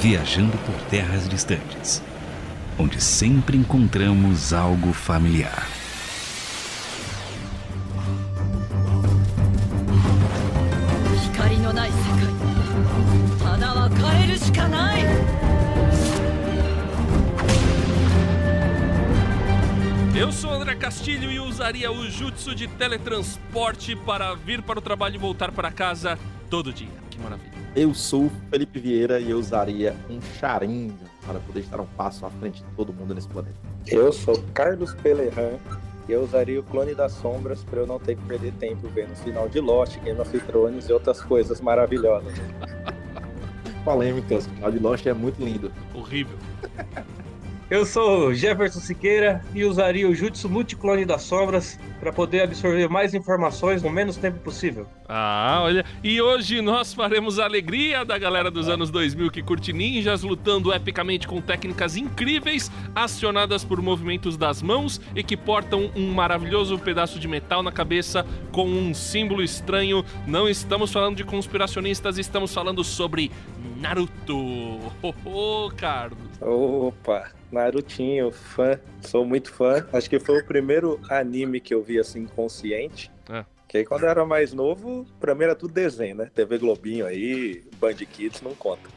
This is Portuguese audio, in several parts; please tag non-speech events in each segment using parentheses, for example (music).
viajando por terras distantes, onde sempre encontramos algo familiar. Eu sou André Castilho e usaria o jutsu de teletransporte para vir para o trabalho e voltar para casa todo dia. Eu sou o Felipe Vieira e eu usaria um charinho para poder estar um passo à frente de todo mundo nesse planeta. Eu sou Carlos Pelerran e eu usaria o clone das sombras para eu não ter que perder tempo vendo o final de Lost, Game of Thrones e outras coisas maravilhosas. (laughs) Polêmicas, o final de Lost é muito lindo. Horrível. (laughs) Eu sou Jefferson Siqueira e usaria o Jutsu Multiclone das Sombras para poder absorver mais informações no menos tempo possível. Ah, olha. E hoje nós faremos a alegria da galera dos anos 2000 que curte ninjas lutando epicamente com técnicas incríveis, acionadas por movimentos das mãos e que portam um maravilhoso pedaço de metal na cabeça com um símbolo estranho. Não estamos falando de conspiracionistas, estamos falando sobre Naruto. Oh, oh Carlos. Opa, Narutinho, fã, sou muito fã. Acho que foi o primeiro anime que eu vi assim consciente. É. Que aí quando eu era mais novo, pra mim era tudo desenho, né? TV Globinho aí, Band Kids, não conta.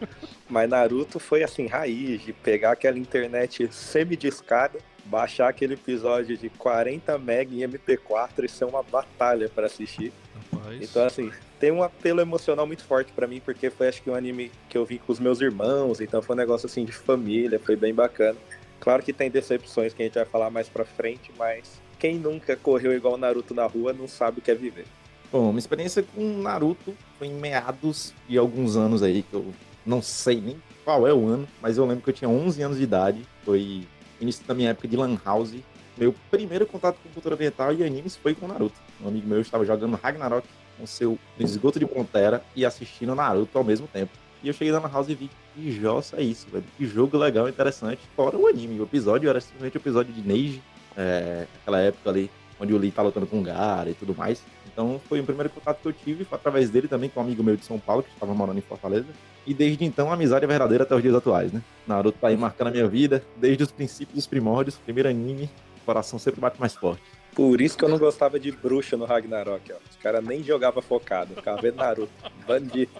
Mas Naruto foi assim, raiz, de pegar aquela internet semi-discada, baixar aquele episódio de 40 MB em MP4 e ser uma batalha pra assistir. Rapaz. Então, assim, tem um apelo emocional muito forte pra mim, porque foi acho que um anime que eu vi com os meus irmãos, então foi um negócio assim de família, foi bem bacana. Claro que tem decepções que a gente vai falar mais pra frente, mas quem nunca correu igual o Naruto na rua não sabe o que é viver. Bom, minha experiência com Naruto foi em meados de alguns anos aí, que eu não sei nem qual é o ano, mas eu lembro que eu tinha 11 anos de idade, foi início da minha época de Lan House. Meu primeiro contato com cultura oriental e animes foi com Naruto. Um amigo meu estava jogando Ragnarok com seu esgoto de Pantera e assistindo Naruto ao mesmo tempo. E eu cheguei lá na house e vi que jossa é isso, velho. Que jogo legal, interessante. Fora o anime. O episódio era simplesmente o episódio de Neji, é, aquela época ali onde o Lee tá lutando com o Gara e tudo mais. Então foi o primeiro contato que eu tive, foi através dele também, com um amigo meu de São Paulo, que estava morando em Fortaleza. E desde então a amizade é verdadeira até os dias atuais, né? Naruto tá aí marcando a minha vida, desde os princípios dos primórdios, primeiro anime, o coração sempre bate mais forte. Por isso que eu não gostava de bruxa no Ragnarok, ó. Os caras nem jogavam focado, ficava vendo Naruto. (laughs) Bandido.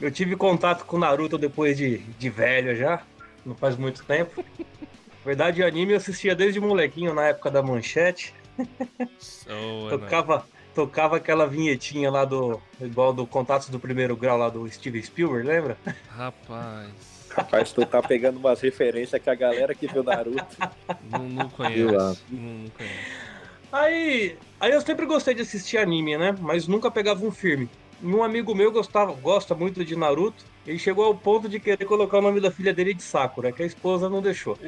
Eu tive contato com Naruto depois de, de velho já, não faz muito tempo. Na verdade, anime eu assistia desde molequinho na época da manchete. Oh, Tocava, tocava aquela vinhetinha lá do. igual do Contatos do Primeiro Grau lá do Steven Spielberg, lembra? Rapaz. Rapaz, tu tá pegando umas referências que a galera que viu Naruto. Não, não conheço. Não, não conheço. Aí, aí eu sempre gostei de assistir anime, né? Mas nunca pegava um firme. E um amigo meu gostava, gosta muito de Naruto. Ele chegou ao ponto de querer colocar o nome da filha dele de Sakura, que a esposa não deixou.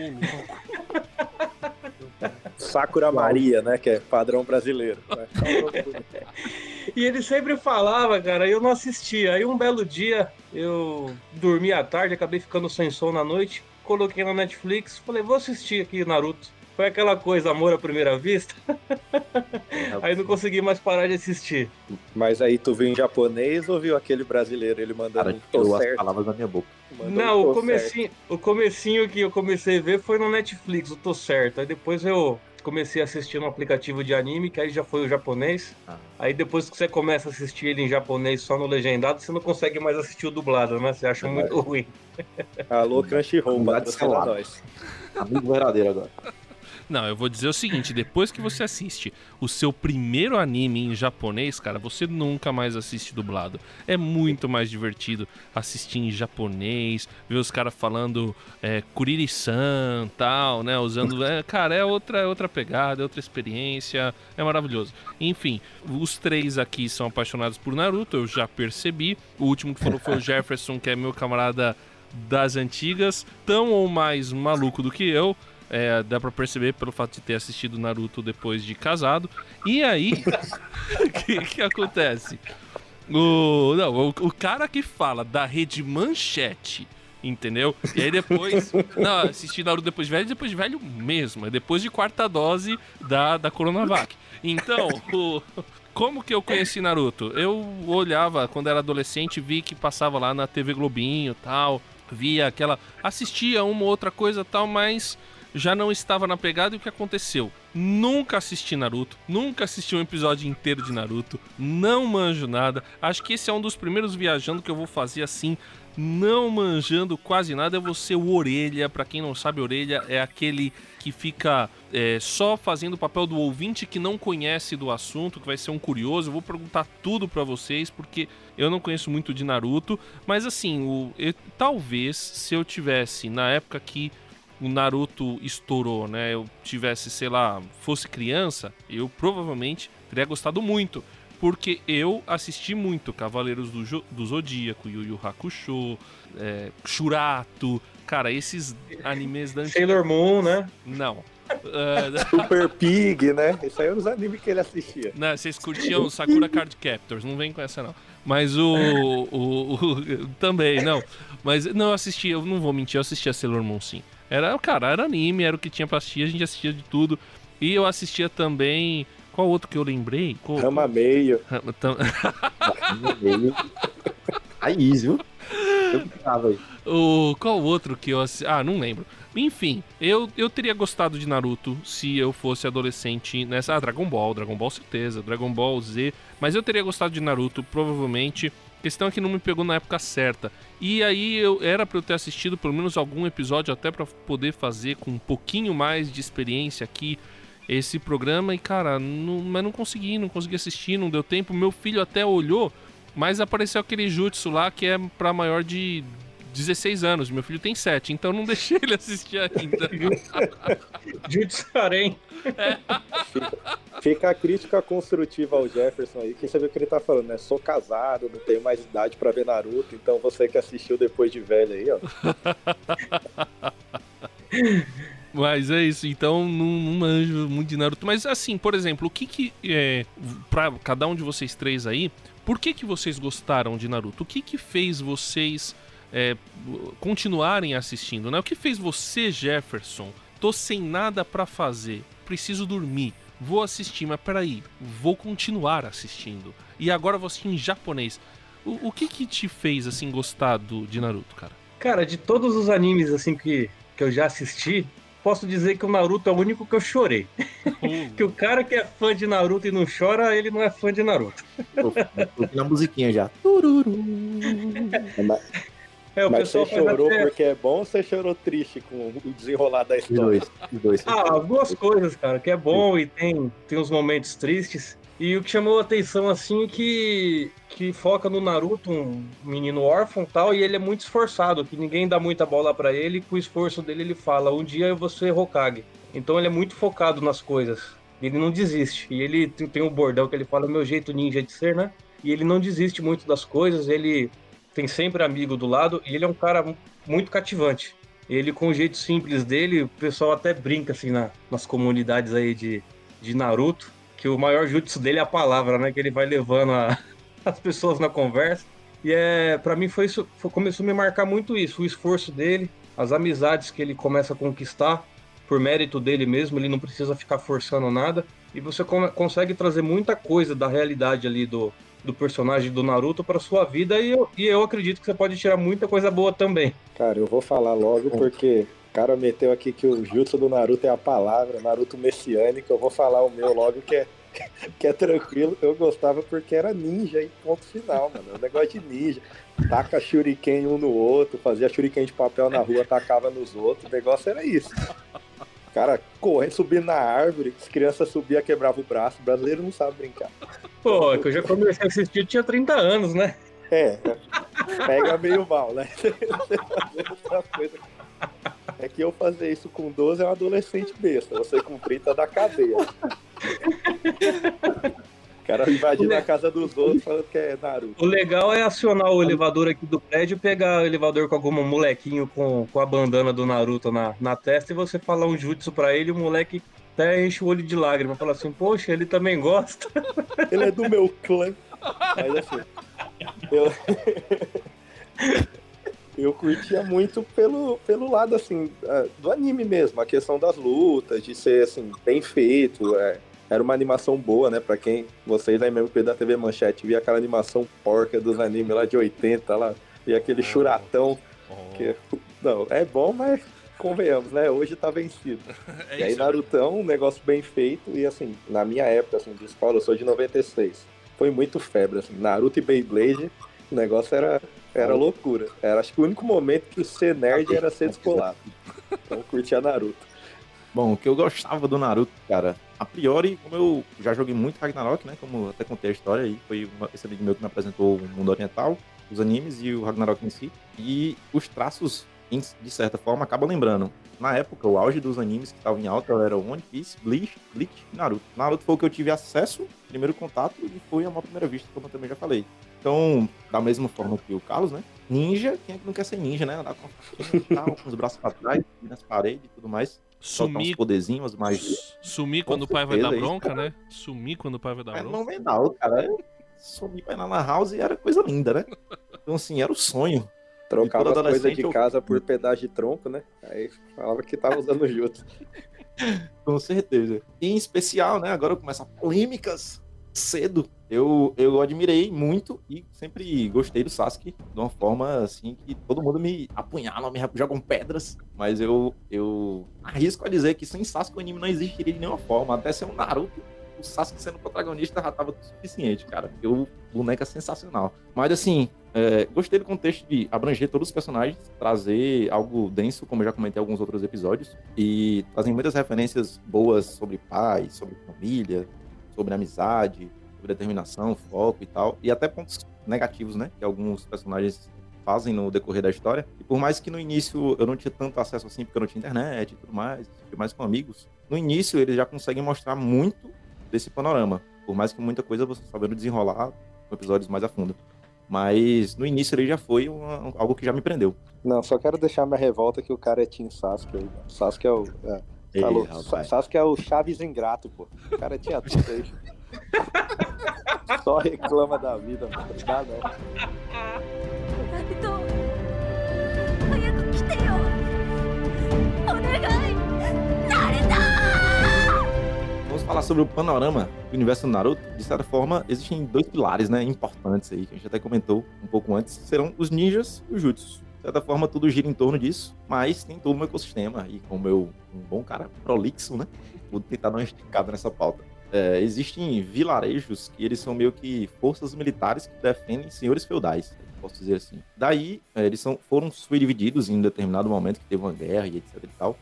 Sakura Maria, né? Que é padrão brasileiro. né? (laughs) E ele sempre falava, cara, e eu não assistia. Aí um belo dia eu dormi à tarde, acabei ficando sem som na noite, coloquei na Netflix, falei, vou assistir aqui Naruto. Foi aquela coisa, amor à primeira vista. (laughs) Aí não consegui mais parar de assistir. Mas aí tu viu em japonês ou viu aquele brasileiro? Ele mandando Cara, tô tirou as certo. palavras da minha boca. mandou Não, um o comecinho, o comecinho que eu comecei a ver foi no Netflix, eu tô certo. Aí depois eu comecei a assistir no aplicativo de anime, que aí já foi o japonês. Ah. Aí depois que você começa a assistir ele em japonês só no legendado, você não consegue mais assistir o dublado, né? Você acha É muito ruim. Alô, Crunchyroll, patrocina nós. Amigo verdadeiro agora. Não, eu vou dizer o seguinte: depois que você assiste o seu primeiro anime em japonês, cara, você nunca mais assiste dublado. É muito mais divertido assistir em japonês, ver os caras falando é, Kuriri-san tal, né? Usando. é, cara, é outra, é outra pegada, é outra experiência, é maravilhoso. Enfim, os três aqui são apaixonados por Naruto, eu já percebi. O último que falou foi o (laughs) Jefferson, que é meu camarada das antigas, tão ou mais maluco do que eu. É, dá pra perceber pelo fato de ter assistido Naruto depois de casado. E aí, o (laughs) que, que acontece? O, não, o, o cara que fala da rede Manchete Entendeu? E aí depois. (laughs) não, assisti Naruto depois de velho e depois de velho mesmo. É depois de quarta dose da, da Coronavac. Então, o, como que eu conheci Naruto? Eu olhava quando era adolescente, vi que passava lá na TV Globinho tal. Via aquela. Assistia uma ou outra coisa tal, mas já não estava na pegada e o que aconteceu? Nunca assisti Naruto, nunca assisti um episódio inteiro de Naruto, não manjo nada. Acho que esse é um dos primeiros viajando que eu vou fazer assim, não manjando quase nada. Eu vou ser o Orelha, para quem não sabe, Orelha é aquele que fica é, só fazendo o papel do ouvinte que não conhece do assunto, que vai ser um curioso. Eu vou perguntar tudo para vocês, porque eu não conheço muito de Naruto, mas assim, o, eu, talvez se eu tivesse na época que o Naruto estourou, né? Eu tivesse, sei lá, fosse criança, eu provavelmente teria gostado muito. Porque eu assisti muito Cavaleiros do, jo do Zodíaco, Yu Yu Hakusho, é, Shurato. Cara, esses animes da Sailor Moon, né? Não. Uh... (laughs) Super Pig, né? Isso aí eram os animes que ele assistia. Não, vocês curtiam Sakura Card Captors, não vem com essa não. Mas o, o, o, (laughs) também, não. Mas não, eu assisti, eu não vou mentir, eu assisti a Sailor Moon sim. Era, cara, era anime, era o que tinha pra assistir, a gente assistia de tudo. E eu assistia também. Qual outro que eu lembrei? Qual... Rama meio. Rama, tam... (laughs) Raiz, viu? Eu ficava aí. O, qual outro que eu assisti? Ah, não lembro. Enfim, eu, eu teria gostado de Naruto se eu fosse adolescente nessa. Ah, Dragon Ball, Dragon Ball certeza, Dragon Ball Z. Mas eu teria gostado de Naruto, provavelmente. Questão é que não me pegou na época certa. E aí eu era para eu ter assistido pelo menos algum episódio até para poder fazer com um pouquinho mais de experiência aqui esse programa e cara, não, mas não consegui, não consegui assistir, não deu tempo. Meu filho até olhou, mas apareceu aquele jutsu lá que é para maior de 16 anos. Meu filho tem 7, então não (laughs) deixei ele assistir ainda. (laughs) jutsu Harem. É. Fica a crítica construtiva ao Jefferson aí, que você vê o que ele tá falando, né? Sou casado, não tenho mais idade para ver Naruto, então você que assistiu depois de velho aí, ó. (laughs) Mas é isso, então não, não manjo muito de Naruto. Mas assim, por exemplo, o que que. É, pra cada um de vocês três aí, por que que vocês gostaram de Naruto? O que que fez vocês é, continuarem assistindo, né? O que fez você, Jefferson? Tô sem nada para fazer, preciso dormir vou assistir, mas peraí, vou continuar assistindo. E agora vou assistir em japonês. O, o que que te fez, assim, gostar do, de Naruto, cara? Cara, de todos os animes, assim, que, que eu já assisti, posso dizer que o Naruto é o único que eu chorei. Uh. (laughs) que o cara que é fã de Naruto e não chora, ele não é fã de Naruto. Tô, tô na musiquinha já. Tururu. (laughs) É, o Mas você chorou até... porque é bom ou você chorou triste com o desenrolar da história? Dois, dois. Ah, as duas coisas, cara, que é bom e tem, tem uns momentos tristes. E o que chamou a atenção, assim, é que, que foca no Naruto, um menino órfão e tal, e ele é muito esforçado, que ninguém dá muita bola para ele, e com o esforço dele ele fala, um dia eu vou ser Hokage. Então ele é muito focado nas coisas, ele não desiste. E ele tem um bordão que ele fala, meu jeito ninja de ser, né? E ele não desiste muito das coisas, ele tem sempre amigo do lado e ele é um cara muito cativante. Ele, com o jeito simples dele, o pessoal até brinca assim na, nas comunidades aí de, de Naruto, que o maior jutsu dele é a palavra, né? Que ele vai levando a, (laughs) as pessoas na conversa. E é, para mim foi isso, foi, começou a me marcar muito isso, o esforço dele, as amizades que ele começa a conquistar por mérito dele mesmo, ele não precisa ficar forçando nada. E você consegue trazer muita coisa da realidade ali do, do personagem do Naruto para sua vida e eu, e eu acredito que você pode tirar muita coisa boa também. Cara, eu vou falar logo porque o cara meteu aqui que o jutsu do Naruto é a palavra, Naruto messiânico, eu vou falar o meu logo que é que é tranquilo, eu gostava porque era ninja e ponto final, mano. O negócio de ninja. Taca shuriken um no outro, fazia shuriken de papel na rua, atacava nos outros. O negócio era isso cara correndo, subindo na árvore, as crianças subiam, quebrava o braço. O brasileiro não sabe brincar. Pô, é que eu já comecei a assistir, tinha 30 anos, né? É, pega meio mal, né? (laughs) É que eu fazer isso com 12 é um adolescente besta. Você com 30 dá cadeia cara invadindo a casa dos outros falando que é Naruto. O legal é acionar o elevador aqui do prédio pegar o elevador com algum molequinho com, com a bandana do Naruto na, na testa e você falar um jutsu pra ele e o moleque até enche o olho de lágrima. Fala assim, poxa, ele também gosta. (laughs) Ele é do meu clã. Mas assim, eu... (laughs) eu curtia muito pelo, pelo lado, assim, é, do anime mesmo, a questão das lutas, de ser, assim, bem feito, é, era uma animação boa, né? Pra quem, vocês aí mesmo da TV Manchete, via aquela animação porca dos animes lá de 80, lá, e aquele churatão, que, não, é bom, mas convenhamos, né? Hoje tá vencido. (laughs) É e aí, isso, Narutão, um negócio bem feito, e assim, na minha época, assim, de escola, eu sou de 96, foi muito febre, assim, Naruto e Beyblade, o negócio era, era loucura. Era, acho que o único momento que ser nerd era ser descolado. (laughs) Então, curtia Naruto. Bom, o que eu gostava do Naruto, cara, a priori, como eu já joguei muito Ragnarok, né? Como até contei a história aí, foi uma, esse amigo meu que me apresentou o mundo oriental, os animes e o Ragnarok em si. E os traços, de certa forma, acabam lembrando. Na época, o auge dos animes que estavam em alta era One Piece, Bleach, Bleach e Naruto. Naruto foi o que eu tive acesso, primeiro contato, e foi a uma primeira vista, como eu também já falei. Então, da mesma forma que o Carlos, né? Ninja, quem é que não quer ser ninja, né? Andar com, a com os braços pra trás, nas paredes e tudo mais. Sumir, poderzinhos, mas sumir quando o pai vai dar certeza, bronca, né? Sumir quando o pai vai dar É bronca. fenomenal, cara. Eu Sumi pra ir na Lan House e era coisa linda, né? Então, assim, era o sonho. Trocava todo as coisas de eu- casa por pedaço de tronco, né? Aí falava que tava usando jutsu. (laughs) Com certeza. E em especial, né? Agora começa polêmicas cedo. Eu, eu admirei muito e sempre gostei do Sasuke de uma forma assim que todo mundo me apunhala, me jogam pedras. Mas eu, eu arrisco a dizer que sem Sasuke o anime não existiria de nenhuma forma. Até ser um Naruto, o Sasuke sendo protagonista já tava suficiente, cara. Porque o boneco é sensacional. Mas assim, é, gostei do contexto de abranger todos os personagens, trazer algo denso, como eu já comentei em alguns outros episódios, e trazem muitas referências boas sobre paz, sobre família, sobre amizade, sobre determinação, foco e tal, e até pontos negativos, né, que alguns personagens fazem no decorrer da história. E por mais que no início eu não tinha tanto acesso assim, porque eu não tinha internet e tudo mais, fui mais com amigos, no início eles já conseguem mostrar muito desse panorama, por mais que muita coisa você sabendo desenrolar com episódios mais a fundo. Mas no início ele já foi uma- algo que já me prendeu. Não, só quero deixar minha revolta que o cara é Team Sasuke mano. Sasuke é o. É, Falou. Rapaz. Sasuke é o Chaves ingrato, pô. O cara tinha tudo aí. (laughs) Só reclama da vida, mano. Não. Vamos falar sobre o panorama do universo do Naruto. De certa forma, existem dois pilares, né, importantes aí que a gente até comentou um pouco antes. Serão os ninjas e os jutsus. De certa forma, tudo gira em torno disso, mas tem todo um ecossistema. E como eu, um bom cara prolixo, né, vou tentar dar uma esticada nessa pauta. É, existem vilarejos que eles são meio que forças militares que defendem senhores feudais, posso dizer assim. Daí, é, eles são, foram subdivididos em um determinado momento que teve uma guerra e etc e tal.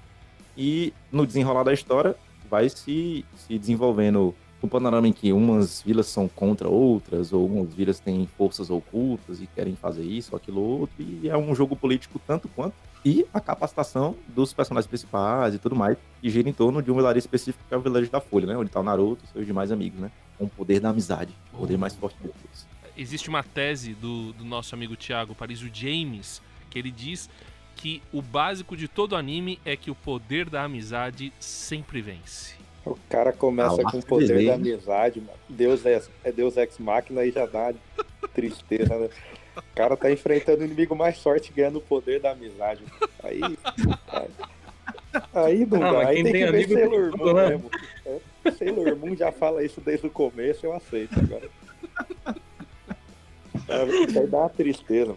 E no desenrolar da história, vai se, se desenvolvendo um panorama em que umas vilas são contra outras, ou umas vilas têm forças ocultas e querem fazer isso ou aquilo outro, e é um jogo político tanto quanto. E a capacitação dos personagens principais e tudo mais, que gira em torno de um vilarejo específico, que é o vilarejo da Folha, né? Onde tá o Naruto e seus demais amigos, né? Com o poder da amizade, o poder mais forte de todos. Existe uma tese do, do nosso amigo Thiago Paris, o James, que ele diz que o básico de todo anime é que o poder da amizade sempre vence. O cara começa Ah, com o poder da amizade, mano. Deus é, é Deus ex máquina e já dá tristeza, né? O cara tá enfrentando o inimigo mais forte ganhando o poder da amizade. Aí. Aí, aí não dá. Aí tem tem que ver Sailor tudo, Moon né? mesmo. É, Sailor Moon já fala isso desde o começo, eu aceito agora. É, (laughs) Isso aí dá uma tristeza.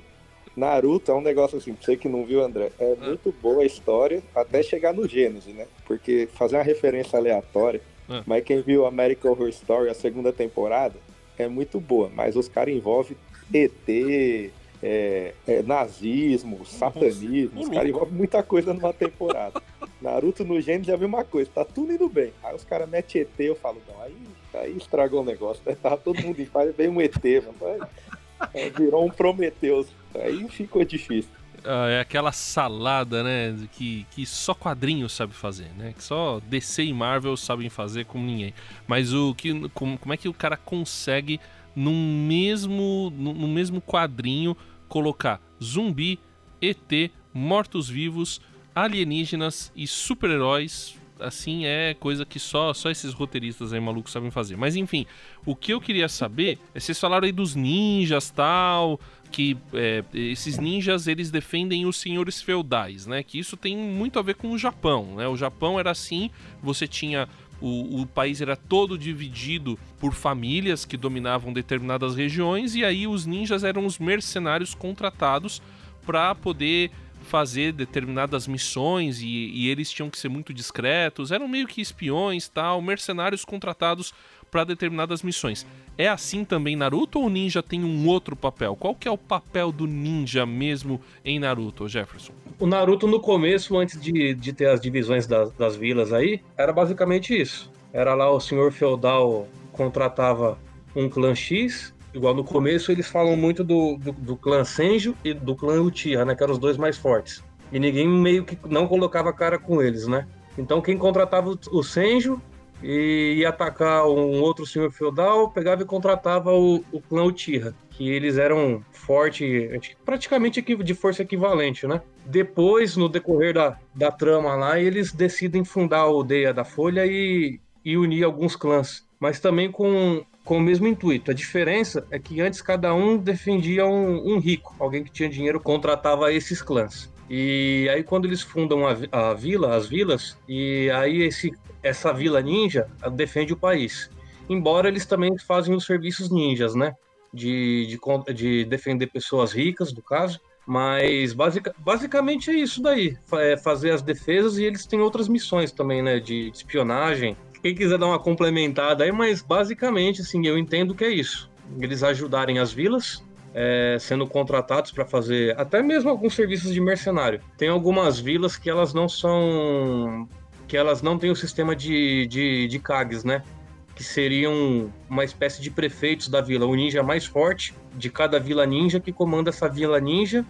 Naruto é um negócio assim, pra você que não viu, André, é muito boa a história até chegar no Gênesis, né? Porque fazer uma referência aleatória, Ah. mas quem viu American Horror Story, a segunda temporada, é muito boa, mas os caras envolvem ET, é, é, nazismo, satanismo, os Ô, caras envolvem muita coisa numa temporada. (laughs) Naruto no Gênesis já viu uma coisa, tá tudo indo bem. Aí os caras metem ET, eu falo, não, aí, aí estragou o negócio, né? Tava todo mundo em paz, veio um ET, mano. Aí virou um Prometheus. Aí ficou difícil. Ah, é aquela salada, né, que, que só quadrinhos sabe fazer, né? Que só DC e Marvel sabem fazer como ninguém. Mas o que, como, como é que o cara consegue num mesmo, no, no mesmo quadrinho colocar zumbi, ET, mortos-vivos, alienígenas e super-heróis assim é coisa que só só esses roteiristas aí malucos sabem fazer. Mas enfim, o que eu queria saber é vocês falaram aí dos ninjas tal, que é, esses ninjas eles defendem os senhores feudais, né? Que isso tem muito a ver com o Japão, né? O Japão era assim, você tinha o, o, país era todo dividido por famílias que dominavam determinadas regiões e aí os ninjas eram os mercenários contratados para poder fazer determinadas missões e, e, eles tinham que ser muito discretos, eram meio que espiões, tal, mercenários contratados para determinadas missões. É assim também Naruto ou o ninja tem um outro papel? Qual que é o papel do ninja mesmo em Naruto, Jefferson? O Naruto no começo, antes de, de ter as divisões das, das vilas aí, era basicamente isso. Era lá o senhor feudal contratava um clã X igual no começo eles falam muito do, do, do clã Senju e do clã Uchiha, né? Que eram os dois mais fortes. E ninguém meio que não colocava cara com eles, né? Então quem contratava o Senju e ia atacar um outro senhor feudal, pegava e contratava o, o clã Uchiha, que eles eram forte, praticamente de força equivalente, né? Depois, no decorrer da, da trama lá, eles decidem fundar a aldeia da Folha e, e unir alguns clãs, mas também com com o mesmo intuito. A diferença é que antes cada um defendia um, um rico, alguém que tinha dinheiro contratava esses clãs. E aí quando eles fundam a, a vila, as vilas, e aí esse, essa vila ninja defende o país. Embora eles também fazem os serviços ninjas, né? De, de, de defender pessoas ricas, no caso. Mas basic, basicamente é isso daí. É fazer as defesas e eles têm outras missões também, né? De, de espionagem, quem quiser dar uma complementada aí, mas basicamente, assim, eu entendo que é isso. Eles ajudarem as vilas, é, sendo contratados para fazer até mesmo alguns serviços de mercenário. Tem algumas vilas que elas não são. que elas não têm o sistema de, de, de CAGs, né? Que seriam uma espécie de prefeitos da vila. O ninja mais forte de cada vila ninja que comanda essa vila ninja.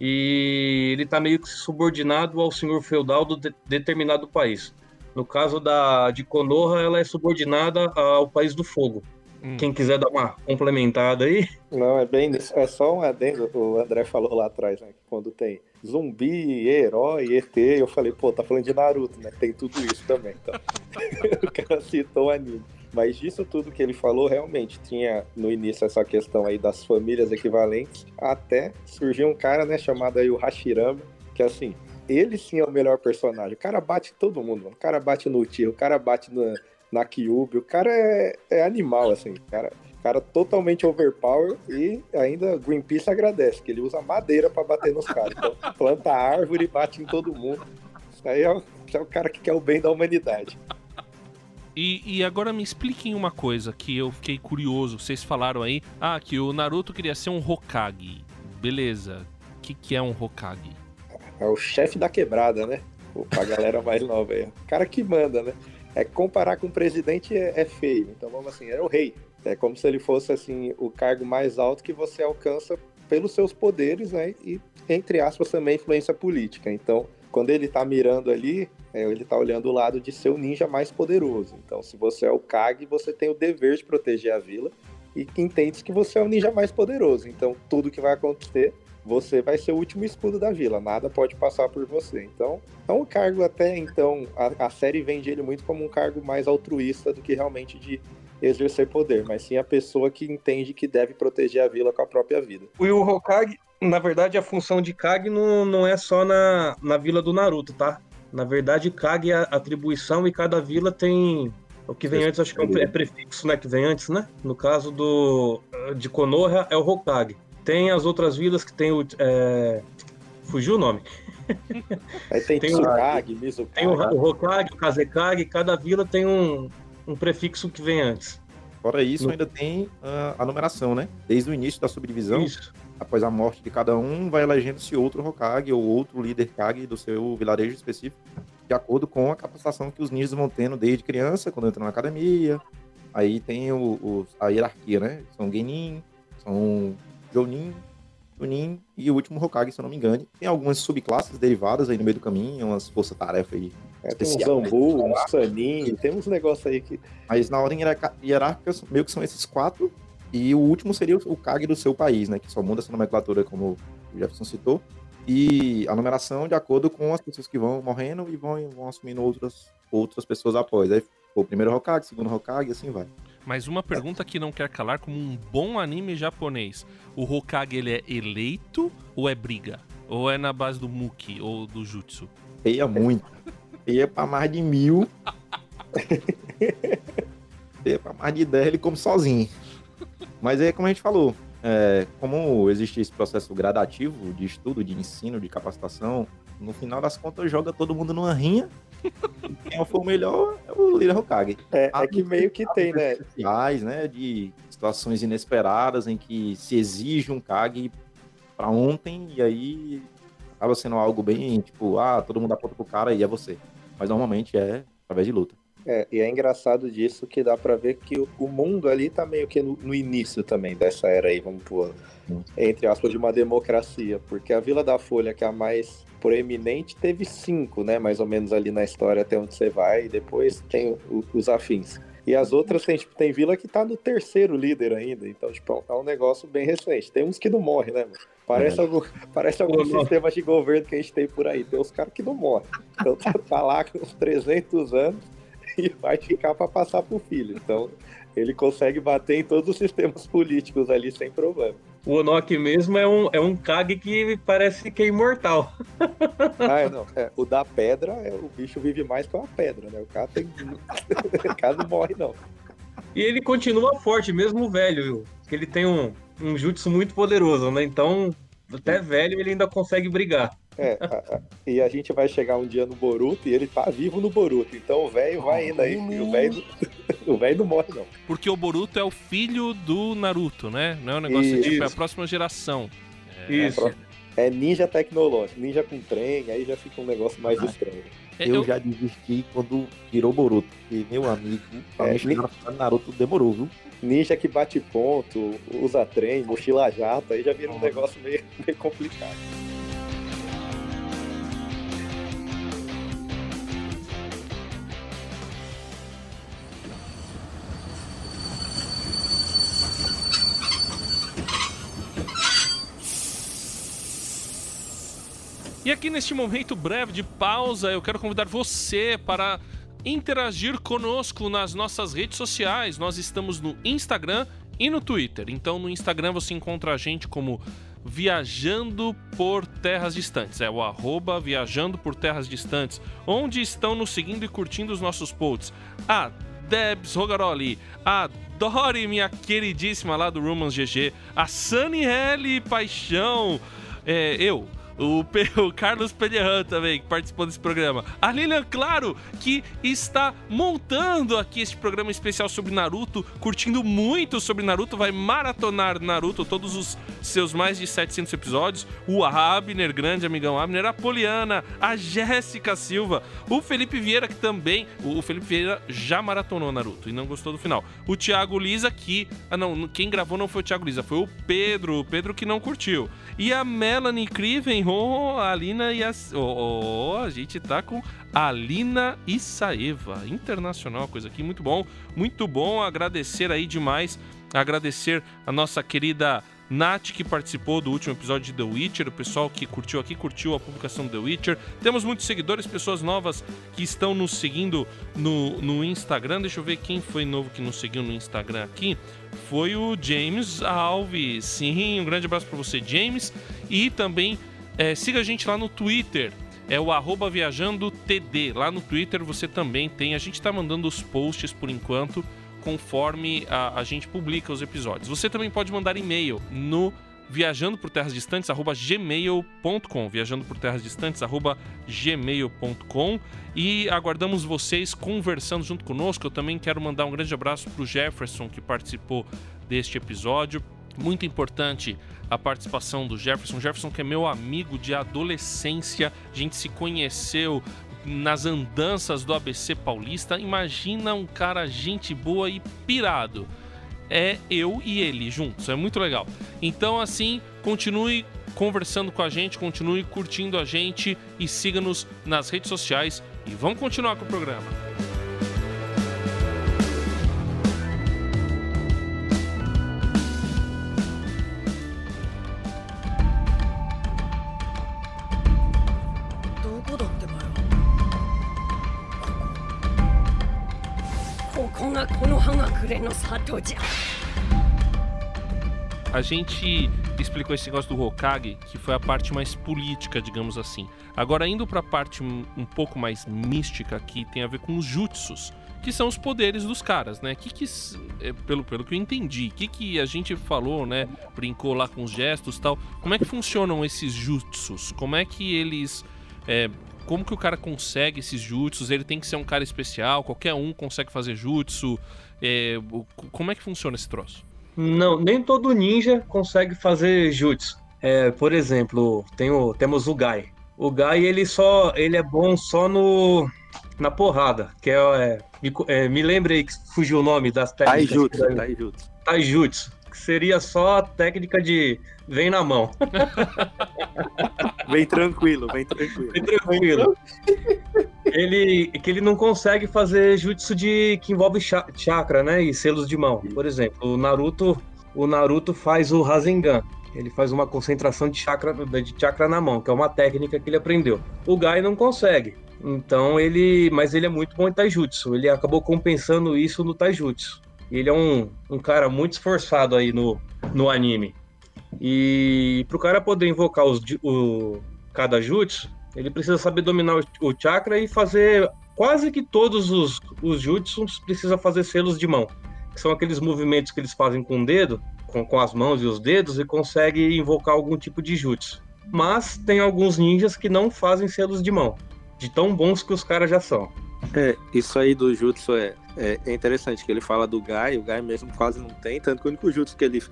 E ele está meio que subordinado ao senhor feudal do de, determinado país. No caso da, de Konoha, ela é subordinada ao País do Fogo. Hum. Quem quiser dar uma complementada aí. Não, é bem É só um adendo. O André falou lá atrás, né? Quando tem zumbi, herói, ET, eu falei, pô, tá falando de Naruto, né? Tem tudo isso também. Então. (laughs) o cara citou o anime. Mas disso tudo que ele falou, realmente tinha no início essa questão aí das famílias equivalentes, até surgiu um cara, né, chamado aí o Hashirama, que assim, ele sim é o melhor personagem. O cara bate todo mundo, mano. O cara bate no tiro, o cara bate na, na Kyubi, o cara é, é animal, assim. O cara, cara totalmente overpower e ainda Greenpeace agradece, que ele usa madeira para bater nos caras. Então, planta árvore e bate em todo mundo. Isso aí é, é o cara que quer o bem da humanidade. E, e, agora me expliquem uma coisa que eu fiquei curioso. Vocês falaram aí, ah, que o Naruto queria ser um Hokage. Beleza. O que, que é um Hokage? É o chefe da quebrada, né? Pra galera mais nova aí. O cara que manda, né? É comparar com o presidente é, é feio. Então vamos assim, é o rei. É como se ele fosse assim o cargo mais alto que você alcança pelos seus poderes, né? E entre aspas também influência política. Então, quando ele tá mirando ali, é, ele tá olhando o lado de ser o ninja mais poderoso. Então, se você é o Kage, você tem o dever de proteger a vila e entende que você é o ninja mais poderoso. Então, tudo que vai acontecer você vai ser o último escudo da vila, nada pode passar por você. Então, é um cargo até então, a, a série vende ele muito como um cargo mais altruísta do que realmente de exercer poder, mas sim a pessoa que entende que deve proteger a vila com a própria vida. O Hokage, na verdade, a função de Kage não, não é só na, na vila do Naruto, tá? Na verdade, Kage é a atribuição e cada vila tem. O que vem antes, acho que é, é prefixo, né? Que vem antes, né? No caso do de Konoha, é o Hokage. Tem as outras vilas que tem o. É... Fugiu o nome. Aí tem, tem Tsukage, o, Mizukage. Tem o, o Hokage, o Kazekage, cada vila tem um, um prefixo que vem antes. Fora isso, no... ainda tem uh, a numeração, né? Desde o início da subdivisão, isso. após a morte de cada um, vai elegendo-se outro Hokage ou outro líder Kage do seu vilarejo específico, de acordo com a capacitação que os ninjas vão tendo desde criança, quando entram na academia. Aí tem o, o a hierarquia, né? São Genin, são Jonin, Chunin e o último Hokage, se eu não me engano. Tem algumas subclasses derivadas aí no meio do caminho, umas força-tarefa aí. É, tem um Zambu, um Sanin, tem uns negócios aí que. Mas na ordem hierárquica, meio que são esses quatro. E o último seria o Kage do seu país, né? Que só muda essa nomenclatura, como o Jefferson citou. E a numeração de acordo com as pessoas que vão morrendo e vão, vão assumindo outras outras pessoas após. Aí o primeiro Hokage, segundo Hokage e assim vai. Mas uma pergunta que não quer calar como um bom anime japonês. O Hokage ele é eleito ou é briga? Ou é na base do Muki ou do Jutsu? Feia muito. Feia pra mais de mil. (laughs) Feia pra mais de 10, ele come sozinho. Mas é como a gente falou, é, como existe esse processo gradativo de estudo, de ensino, de capacitação, no final das contas joga todo mundo numa rinha. Quem for o melhor é o Lira Hokage. É, é que meio que tem, né? Especiais, né? De situações inesperadas em que se exige um Kage pra ontem e aí acaba sendo algo bem tipo, ah, todo mundo aponta pro cara e é você. Mas normalmente é através de luta. É, e é engraçado disso que dá pra ver que o, o mundo ali tá meio que no, no início também dessa era aí, vamos pôr, entre aspas, de uma democracia. Porque a Vila da Folha, que é a mais proeminente, teve cinco, né, mais ou menos ali na história até onde você vai, e depois tem o- os afins. E as outras tem, tipo, tem vila que tá no terceiro líder ainda, então, tipo, é um negócio bem recente. Tem uns que não morrem, né, mano? Parece, algum, (laughs) parece alguns Pô, sistemas de governo que a gente tem por aí. Tem uns caras que não morrem. Então tá, tá lá com uns 300 anos (laughs) e vai ficar para passar pro filho. Então ele consegue bater em todos os sistemas políticos ali sem problema. O Onoki mesmo é um, é um Kage que parece que é imortal. (laughs) Ah, é, não. É, o da pedra, é, o bicho vive mais que uma pedra, né? O cara tem. (laughs) o cara não morre, não. E ele continua forte, mesmo velho, viu? Que ele tem um, um jutsu muito poderoso, né? Então, até velho ele ainda consegue brigar. (laughs) É, a- a- e a gente vai chegar um dia no Boruto e ele tá vivo no Boruto. Então o velho vai indo aí. E o velho não- (laughs) o velho não morre, não. Porque o Boruto é o filho do Naruto, né? Não é um negócio Isso. tipo, é a próxima geração. Isso. É ninja tecnológico, ninja com trem, aí já fica um negócio mais Ah. estranho. É, Eu, eu- já desisti quando virou Boruto. Porque, meu amigo, pra É, no Naruto demorou, viu? Ninja que bate ponto, usa trem, mochila jato, aí já vira um negócio meio, (laughs) meio complicado. E aqui neste momento breve de pausa, eu quero convidar você para interagir conosco nas nossas redes sociais. Nós estamos no Instagram e no Twitter. Então no Instagram você encontra a gente como Viajando por Terras Distantes. É o arroba Viajando por Terras Distantes, onde estão nos seguindo e curtindo os nossos posts. A Debs Rogaroli, a Dori, minha queridíssima lá do Romans GG, a Sunny L Paixão, é, eu, o, (laughs) o Carlos Pederran também, que participou desse programa. A Lilian Claro, que está montando aqui este programa especial sobre Naruto, curtindo muito sobre Naruto, vai maratonar Naruto, todos os seus mais de 700 episódios. O Abner, grande amigão Abner, a Poliana, a Jéssica Silva, o Felipe Vieira, que também. O Felipe Vieira já maratonou Naruto e não gostou do final. O Thiago Lisa, que. Ah, não, quem gravou não foi o Thiago Lisa, foi o Pedro, o Pedro que não curtiu. E a Melanie Criven, a Alina e a. Oh, a gente tá com Alina Isaeva, internacional, coisa aqui, muito bom, muito bom. Agradecer aí demais, agradecer a nossa querida. Nath, que participou do último episódio de The Witcher, o pessoal que curtiu aqui, curtiu a publicação do The Witcher. Temos muitos seguidores, pessoas novas que estão nos seguindo no, no Instagram. Deixa eu ver quem foi novo que nos seguiu no Instagram aqui. Foi o James Alves. Sim, um grande abraço para você, James. E também é, siga a gente lá no Twitter. É o arroba viajandotd. Lá no Twitter você também tem. A gente está mandando os posts por enquanto conforme a, a gente publica os episódios. Você também pode mandar e-mail no viajando por terras distantes gmail.com viajando por terras distantes gmail.com e aguardamos vocês conversando junto conosco eu também quero mandar um grande abraço para o Jefferson que participou deste episódio muito importante a participação do Jefferson. Jefferson, que é meu amigo de adolescência, a gente se conheceu nas andanças do ABC Paulista. Imagina um cara gente boa e pirado. É eu e ele juntos, é muito legal. Então, assim, continue conversando com a gente, continue curtindo a gente e siga-nos nas redes sociais. E vamos continuar com o programa. の里じゃ A gente explicou esse negócio do Hokage, que foi a parte mais política, digamos assim. Agora, indo pra parte um, um pouco mais mística, que tem a ver com os jutsus, que são os poderes dos caras, né? Que que, s- é, pelo, pelo que eu entendi, que que a gente falou, né? Brincou lá com os gestos e tal. Como é que funcionam esses jutsus? Como é que eles... é, como que o cara consegue esses jutsus? Ele tem que ser um cara especial? Qualquer um consegue fazer jutsu? É, como é que funciona esse troço? Não, nem todo ninja consegue fazer jutsu. É, por exemplo, tem o- temos o Gai. O Gai ele só ele é bom só no na porrada, que é, é, me, é, me lembre aí que fugiu o nome das técnicas. Taijutsu, taijutsu. Taijutsu, seria só a técnica de vem na mão. (laughs) Vem tranquilo, vem tranquilo. Bem tranquilo. Ele, que ele não consegue fazer jutsu de que envolve cha- chakra, né? E selos de mão. Por exemplo, o Naruto, o Naruto faz o Rasengan. Ele faz uma concentração de chakra, de chakra na mão, que é uma técnica que ele aprendeu. O Gai não consegue. Então ele, mas ele é muito bom em taijutsu. Ele acabou compensando isso no taijutsu. Ele é um, um cara muito esforçado aí no, no anime. E pro cara poder invocar os, o, cada jutsu, ele precisa saber dominar o, o chakra e fazer quase que todos os, os jutsus precisa fazer selos de mão. Que são aqueles movimentos que eles fazem com o dedo, com, com as mãos e os dedos, e consegue invocar algum tipo de jutsu. Mas tem alguns ninjas que não fazem selos de mão, de tão bons que os caras já são. É, isso aí do Jutsu é, é, é interessante, que ele fala do Gai, o Gai mesmo quase não tem, tanto que o único Jutsu que ele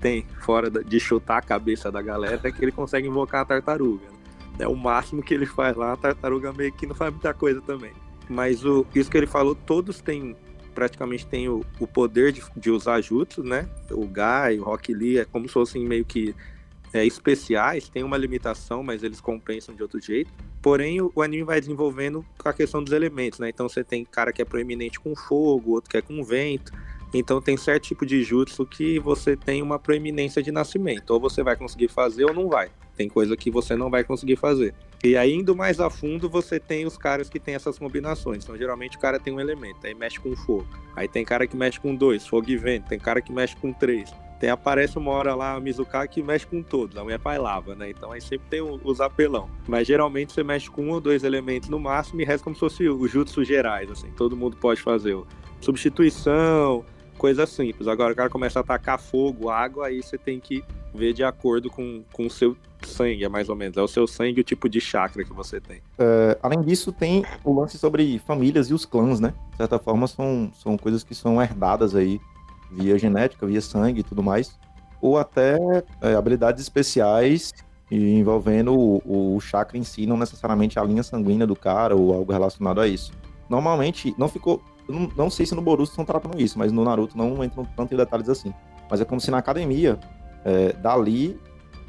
tem fora de chutar a cabeça da galera é que ele consegue invocar a tartaruga. né? É o máximo que ele faz lá, a tartaruga meio que não faz muita coisa também. Mas o, isso que ele falou, todos têm, praticamente têm o, o poder de, de usar Jutsu, né? O Gai, o Rock Lee, é como se fossem meio que é, especiais, tem uma limitação, mas eles compensam de outro jeito. Porém, o, anime vai desenvolvendo a questão dos elementos, né? Então você tem cara que é proeminente com fogo, outro que é com vento. Então tem certo tipo de jutsu que você tem uma proeminência de nascimento. Ou você vai conseguir fazer ou não vai. Tem coisa que você não vai conseguir fazer. E aí, indo mais a fundo, você tem os caras que tem essas combinações. Então, geralmente, o cara tem um elemento, aí mexe com fogo. Aí tem cara que mexe com dois, fogo e vento. Tem cara que mexe com três. Tem, aparece uma hora lá a Mizuka que mexe com todos, a mulher pai lava, né? Então aí sempre tem os apelão. Mas geralmente você mexe com um ou dois elementos no máximo e resta como se fosse os jutsu gerais, assim, todo mundo pode fazer. Substituição, coisa simples. Agora o cara começa a atacar fogo, água, aí você tem que ver de acordo com, com o seu sangue, é mais ou menos. É o seu sangue o tipo de chakra que você tem. É, além disso, tem o lance sobre famílias e os clãs, né? De certa forma, são, são coisas que são herdadas aí via genética, via sangue e tudo mais. Ou até é, habilidades especiais envolvendo o, o chakra em si, não necessariamente a linha sanguínea do cara ou algo relacionado a isso. Normalmente, não ficou. Não, não sei se no Boruto estão tratando isso, mas no Naruto não entram tanto em detalhes assim. Mas é como se na academia, é, dali,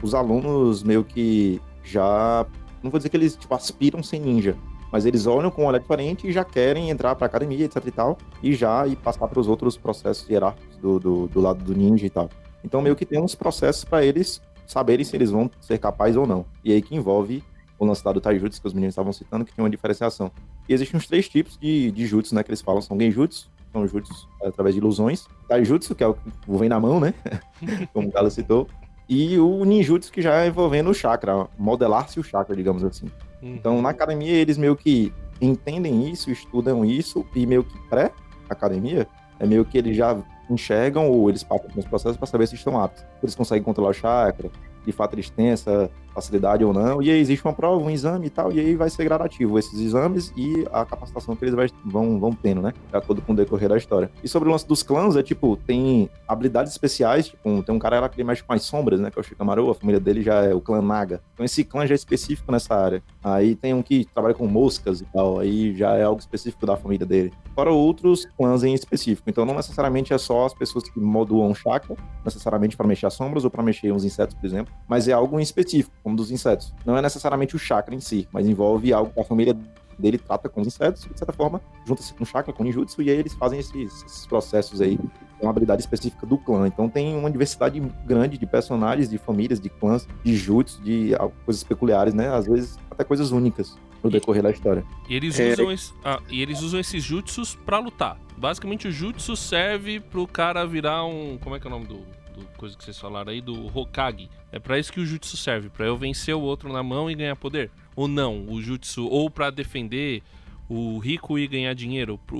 os alunos meio que já não vou dizer que eles tipo, aspiram ser ninja, mas eles olham com um olhar diferente e já querem entrar pra academia, etc e tal, e já ir passar para os outros processos hierárquicos do, do, do lado do ninja e tal. Então meio que tem uns processos para eles saberem se eles vão ser capazes ou não. E aí que envolve o lance do taijutsu que os meninos estavam citando, que tem uma diferenciação. E existem uns três tipos de, de jutsu, né, que eles falam, são genjutsu, são jutsu através de ilusões, taijutsu, que é o que vem na mão, né, (laughs) como o Galo citou, e o ninjutsu, que já é envolvendo o chakra, modelar-se o chakra, digamos assim. Então, na academia, eles meio que entendem isso, estudam isso, e meio que pré-academia, é meio que eles já enxergam ou eles passam pelos processos para saber se estão aptos. Eles conseguem controlar o chakra, de fato eles têm essa facilidade ou não, e aí existe uma prova, um exame e tal, e aí vai ser gradativo esses exames e a capacitação que eles vão, vão tendo, né? De acordo com o decorrer da história. E sobre o lance dos clãs, é tipo, tem habilidades especiais, tipo, tem um cara lá que ele mexe com as sombras, né? Que é o Shikamaru, a família dele já é o clã Naga. Então esse clã já é específico nessa área. Aí tem um que trabalha com moscas e tal, aí já é algo específico da família dele. Fora outros clãs em específico. Então não necessariamente é só as pessoas que modulam chakra, necessariamente para mexer as sombras ou para mexer uns insetos, por exemplo, mas é algo em específico, como dos insetos. Não é necessariamente o chakra em si, mas envolve algo que a família dele trata com os insetos, e de certa forma, junta-se com o chakra, com o ninjutsu, e aí eles fazem esses, esses processos aí, com uma habilidade específica do clã. Então tem uma diversidade grande de personagens, de famílias, de clãs, de jutsu, de coisas peculiares, né? Às vezes até coisas únicas. no decorrer da história. E eles, É. usam, esse- ah, e eles usam esses jutsus pra lutar. Basicamente, o jutsu serve pro cara virar um. Como é que é o nome do, do coisa que vocês falaram aí? Do Hokage. É pra isso que o jutsu serve, pra eu vencer o outro na mão e ganhar poder. Ou não, o jutsu, ou pra defender o rico e ganhar dinheiro. Pro,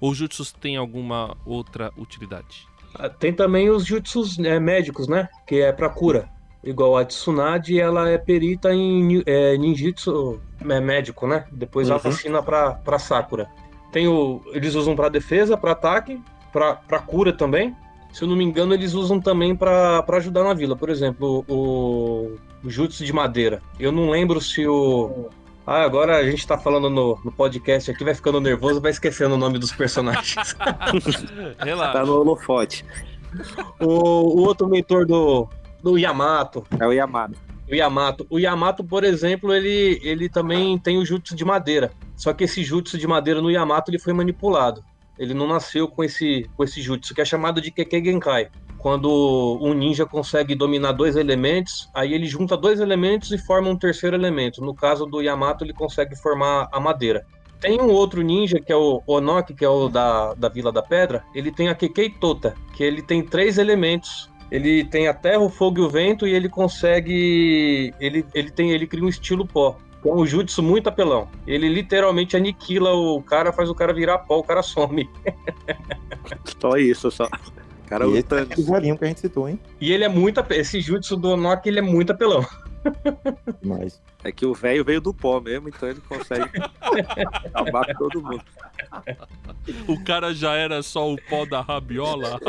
ou o jutsu tem alguma outra utilidade? Ah, Tem também os jutsus né, médicos, né? Que é pra cura. Igual a Tsunade, ela é perita em é, ninjutsu é, médico, né? Depois ela Uhum. ensina pra, pra Sakura. Tem o, eles usam pra defesa, pra ataque, pra cura também. Se eu não me engano, eles usam também pra pra ajudar na vila. Por exemplo, o, o jutsu de madeira. Eu não lembro se o... Ah, agora a gente tá falando no, no podcast aqui, vai ficando nervoso, vai esquecendo o nome dos personagens. (laughs) Relaxa. Tá no holofote. o, o outro mentor do, do Yamato. É o Yamada. O Yamato. O Yamato, por exemplo, ele, ele também tem o jutsu de madeira. Só que esse jutsu de madeira no Yamato ele foi manipulado. Ele não nasceu com esse, com esse jutsu, que é chamado de Keke Genkai. Quando um ninja consegue dominar dois elementos, aí ele junta dois elementos e forma um terceiro elemento. No caso do Yamato, ele consegue formar a madeira. Tem um outro ninja, que é o Onoki, que é o da, da Vila da Pedra. Ele tem a Kekei Tota, que ele tem três elementos. Ele tem a terra, o fogo e o vento, e ele consegue. Ele, ele tem. Ele cria um estilo pó. Com um jutsu muito apelão. Ele literalmente aniquila o cara, faz o cara virar pó, o cara some. (laughs) Só isso, só. Cara e esse lutando. é velhinho que a gente citou, hein? E ele é muito. ape- Esse jutsu do Onoki, ele é muito apelão. Mas É que o velho veio do pó mesmo, então ele consegue (laughs) acabar com todo mundo. O cara já era só o pó da rabiola. (laughs)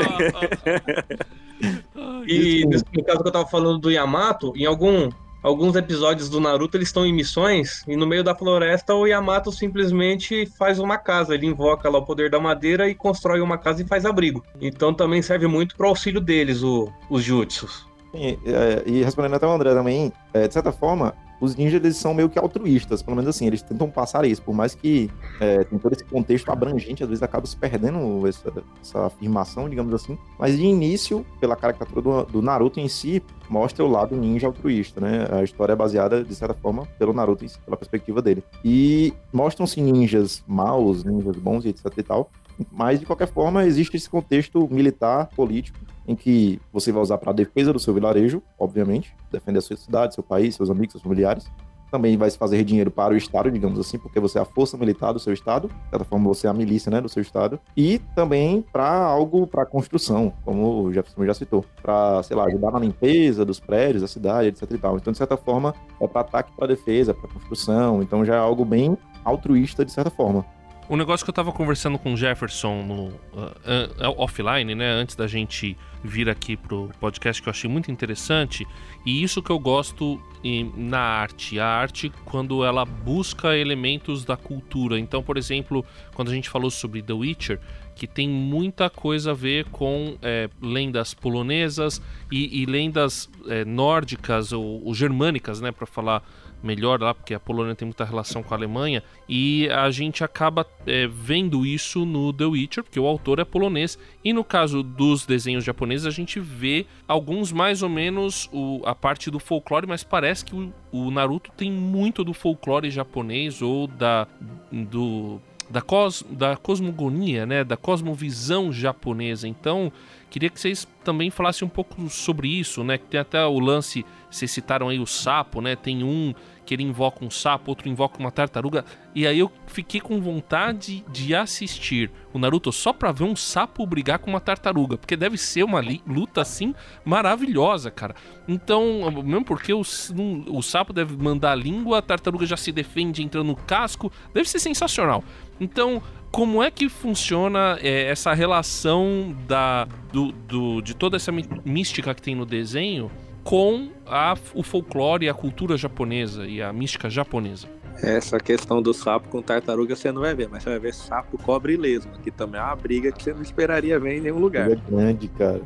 E no caso que eu tava falando do Yamato, em algum, alguns episódios do Naruto eles estão em missões e no meio da floresta o Yamato simplesmente faz uma casa. Ele invoca lá o poder da madeira e constrói uma casa e faz abrigo. Então também serve muito pro auxílio deles, o- os jutsus. Sim, é, e respondendo até o André também, é, de certa forma, os ninjas eles são meio que altruístas, pelo menos assim, eles tentam passar isso, por mais que é, tem todo esse contexto abrangente, às vezes acaba se perdendo essa, essa afirmação, digamos assim, mas de início, pela caricatura do, do Naruto em si, mostra o lado ninja altruísta, né? A história é baseada, de certa forma, pelo Naruto, em si, pela perspectiva dele. E mostram-se ninjas maus, ninjas bons e etc e tal, mas de qualquer forma existe esse contexto militar, político, em que você vai usar para a defesa do seu vilarejo, obviamente, defender a sua cidade, seu país, seus amigos, seus familiares. Também vai se fazer dinheiro para o Estado, digamos assim, porque você é a força militar do seu Estado, de certa forma você é a milícia né, do seu Estado. E também para algo para construção, como o Jefferson já citou, para, sei lá, ajudar na limpeza dos prédios, da cidade, etc e tal. Então, de certa forma, é para ataque, para defesa, para construção. Então, já é algo bem altruísta, de certa forma. Um negócio que eu tava conversando com o Jefferson no uh, uh, offline, né, antes da gente vir aqui pro podcast, que eu achei muito interessante, e isso que eu gosto em- na arte. A arte, quando ela busca elementos da cultura. Então, por exemplo, quando a gente falou sobre The Witcher, que tem muita coisa a ver com é, lendas polonesas e, e lendas é, nórdicas ou, ou germânicas, né, para falar melhor lá, porque a Polônia tem muita relação com a Alemanha, e a gente acaba é, vendo isso no The Witcher, porque o autor é polonês, e no caso dos desenhos japoneses a gente vê alguns mais ou menos o- a parte do folclore, mas parece que o, o Naruto tem muito do folclore japonês ou da do da, cos, da cosmogonia, né, da cosmovisão japonesa. Então, queria que vocês também falassem um pouco sobre isso, né? Que tem até o lance, vocês citaram aí o sapo, né? Tem um que ele invoca um sapo, outro invoca uma tartaruga. E aí eu fiquei com vontade de assistir o Naruto só pra ver um sapo brigar com uma tartaruga, porque deve ser uma luta assim maravilhosa, cara. Então, mesmo porque o, o sapo deve mandar a língua, a tartaruga já se defende entrando no casco, deve ser sensacional. Então, como é que funciona é, essa relação da, do, do- de toda essa mística que tem no desenho com a, o folclore e a cultura japonesa e a mística japonesa? Essa questão do sapo com tartaruga você não vai ver, mas você vai ver sapo, cobra e lesma, que também é uma briga que você não esperaria ver em nenhum lugar. É grande, cara.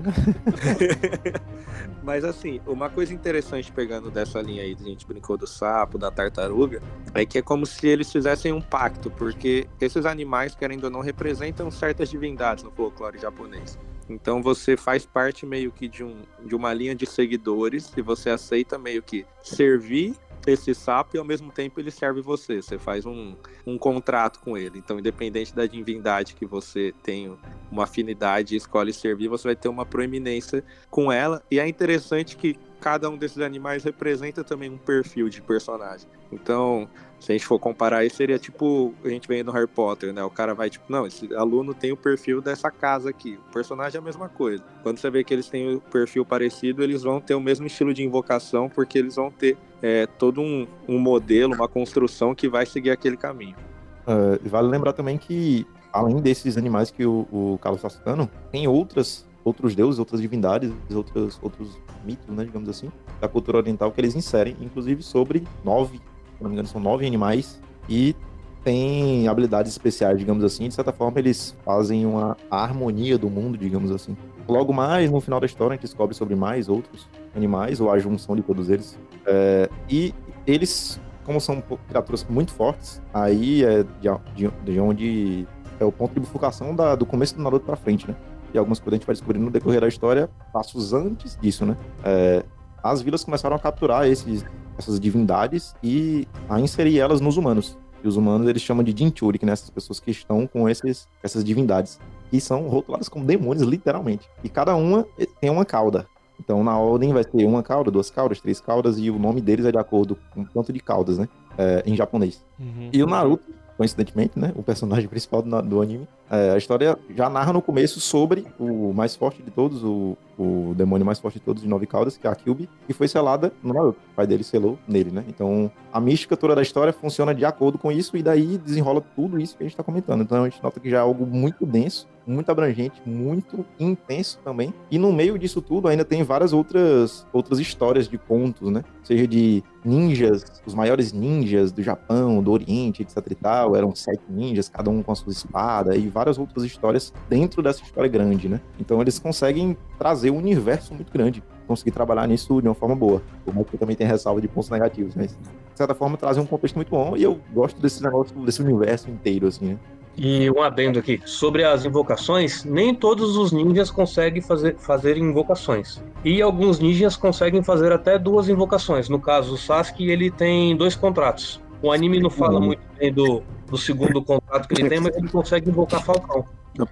(laughs) Mas assim, uma coisa interessante pegando dessa linha aí, que a gente brincou do sapo, da tartaruga, é que é como se eles fizessem um pacto, porque esses animais, querendo ou não, representam certas divindades no folclore japonês. Então você faz parte meio que de, um, de uma linha de seguidores e você aceita meio que servir esse sapo e ao mesmo tempo ele serve você. Você faz um, um contrato com ele. Então, independente da divindade que você tem uma afinidade e escolhe servir, você vai ter uma proeminência com ela. E é interessante que cada um desses animais representa também um perfil de personagem. Então, se a gente for comparar aí, seria tipo a gente vem no Harry Potter, né? O cara vai tipo, não, esse aluno tem o perfil dessa casa aqui. O personagem é a mesma coisa. Quando você vê que eles têm o perfil parecido, eles vão ter o mesmo estilo de invocação, porque eles vão ter é, todo um, um modelo, uma construção que vai seguir aquele caminho. Uh, vale lembrar também que, além desses animais que o, o Carlos está citando, tem outras outros deuses, outras divindades, outros, outros mitos, né, digamos assim, da cultura oriental que eles inserem, inclusive sobre nove, se não me engano, são nove animais e tem habilidades especiais, digamos assim. De certa forma, eles fazem uma harmonia do mundo, digamos assim. Logo mais, no final da história, a gente descobre sobre mais outros animais, ou a junção de todos eles. É, e eles, como são criaturas muito fortes, aí é de, de, de onde é o ponto de bifurcação da, do começo do Naruto pra frente, né? e algumas coisas a gente vai descobrir no decorrer da história, passos antes disso, né? É, as vilas começaram a capturar esses, essas divindades e a inserir elas nos humanos. E os humanos eles chamam de Jinchuri, que né, essas pessoas que estão com esses, essas divindades. E são rotuladas como demônios, literalmente. E cada uma tem uma cauda. Então, na ordem vai ter uma cauda, duas caudas, três caudas, e o nome deles é de acordo com o quanto de caudas, né? É, em japonês. Uhum. E o Naruto, coincidentemente, né? O personagem (laughs) principal do, do anime. É, a história já narra no começo sobre o mais forte de todos, o, o demônio mais forte de todos de Nove Caudas, que é a Kyubi, que foi selada no Naruto. O pai dele selou nele, né? Então, a mística toda da história funciona de acordo com isso, e daí desenrola tudo isso que a gente tá comentando. Então, a gente nota que já é algo muito denso, muito abrangente, muito intenso também. E no meio disso tudo ainda tem várias outras, outras histórias de contos, né? Seja de ninjas, os maiores ninjas do Japão, do Oriente, etc e tal. Eram sete ninjas, cada um com a sua espada, e várias outras histórias dentro dessa história grande, né? Então eles conseguem trazer um universo muito grande, conseguir trabalhar nisso de uma forma boa. Por mais que também tem ressalva de pontos negativos, mas de certa forma trazem um contexto muito bom e eu gosto desse negócio, desse universo inteiro, assim, né? E um adendo aqui, sobre as invocações, nem todos os ninjas conseguem fazer, fazer invocações. E alguns ninjas conseguem fazer até duas invocações. No caso, o Sasuke, ele tem dois contratos. O anime não fala muito bem do, do segundo contrato que ele tem, mas ele consegue invocar Falcão.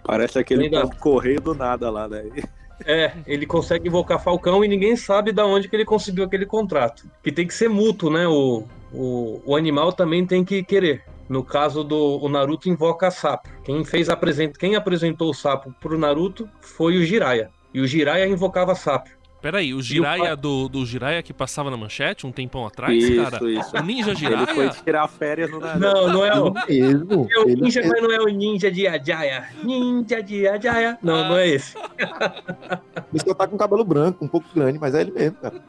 Parece aquele correio do nada lá, né? É, ele consegue invocar Falcão e ninguém sabe de onde que ele conseguiu aquele contrato. Que tem que ser mútuo, né? O, o, o animal também tem que querer. No caso do Naruto invoca sapo. Quem fez apresent, quem apresentou o sapo pro Naruto foi o Jiraiya. E o Jiraiya invocava sapo. Peraí, o Jiraiya o... do, do Jiraiya que passava na manchete um tempão atrás, isso, cara? Isso. O Ninja Jiraiya? Ele foi tirar férias no Naruto. Não, não é o mesmo. É o ninja, mas não é o Ninja de Ajaya. Ninja de Ajaya. Não, ah. não é esse. Ele só tá com cabelo branco, um pouco grande, mas é ele mesmo, cara. (laughs)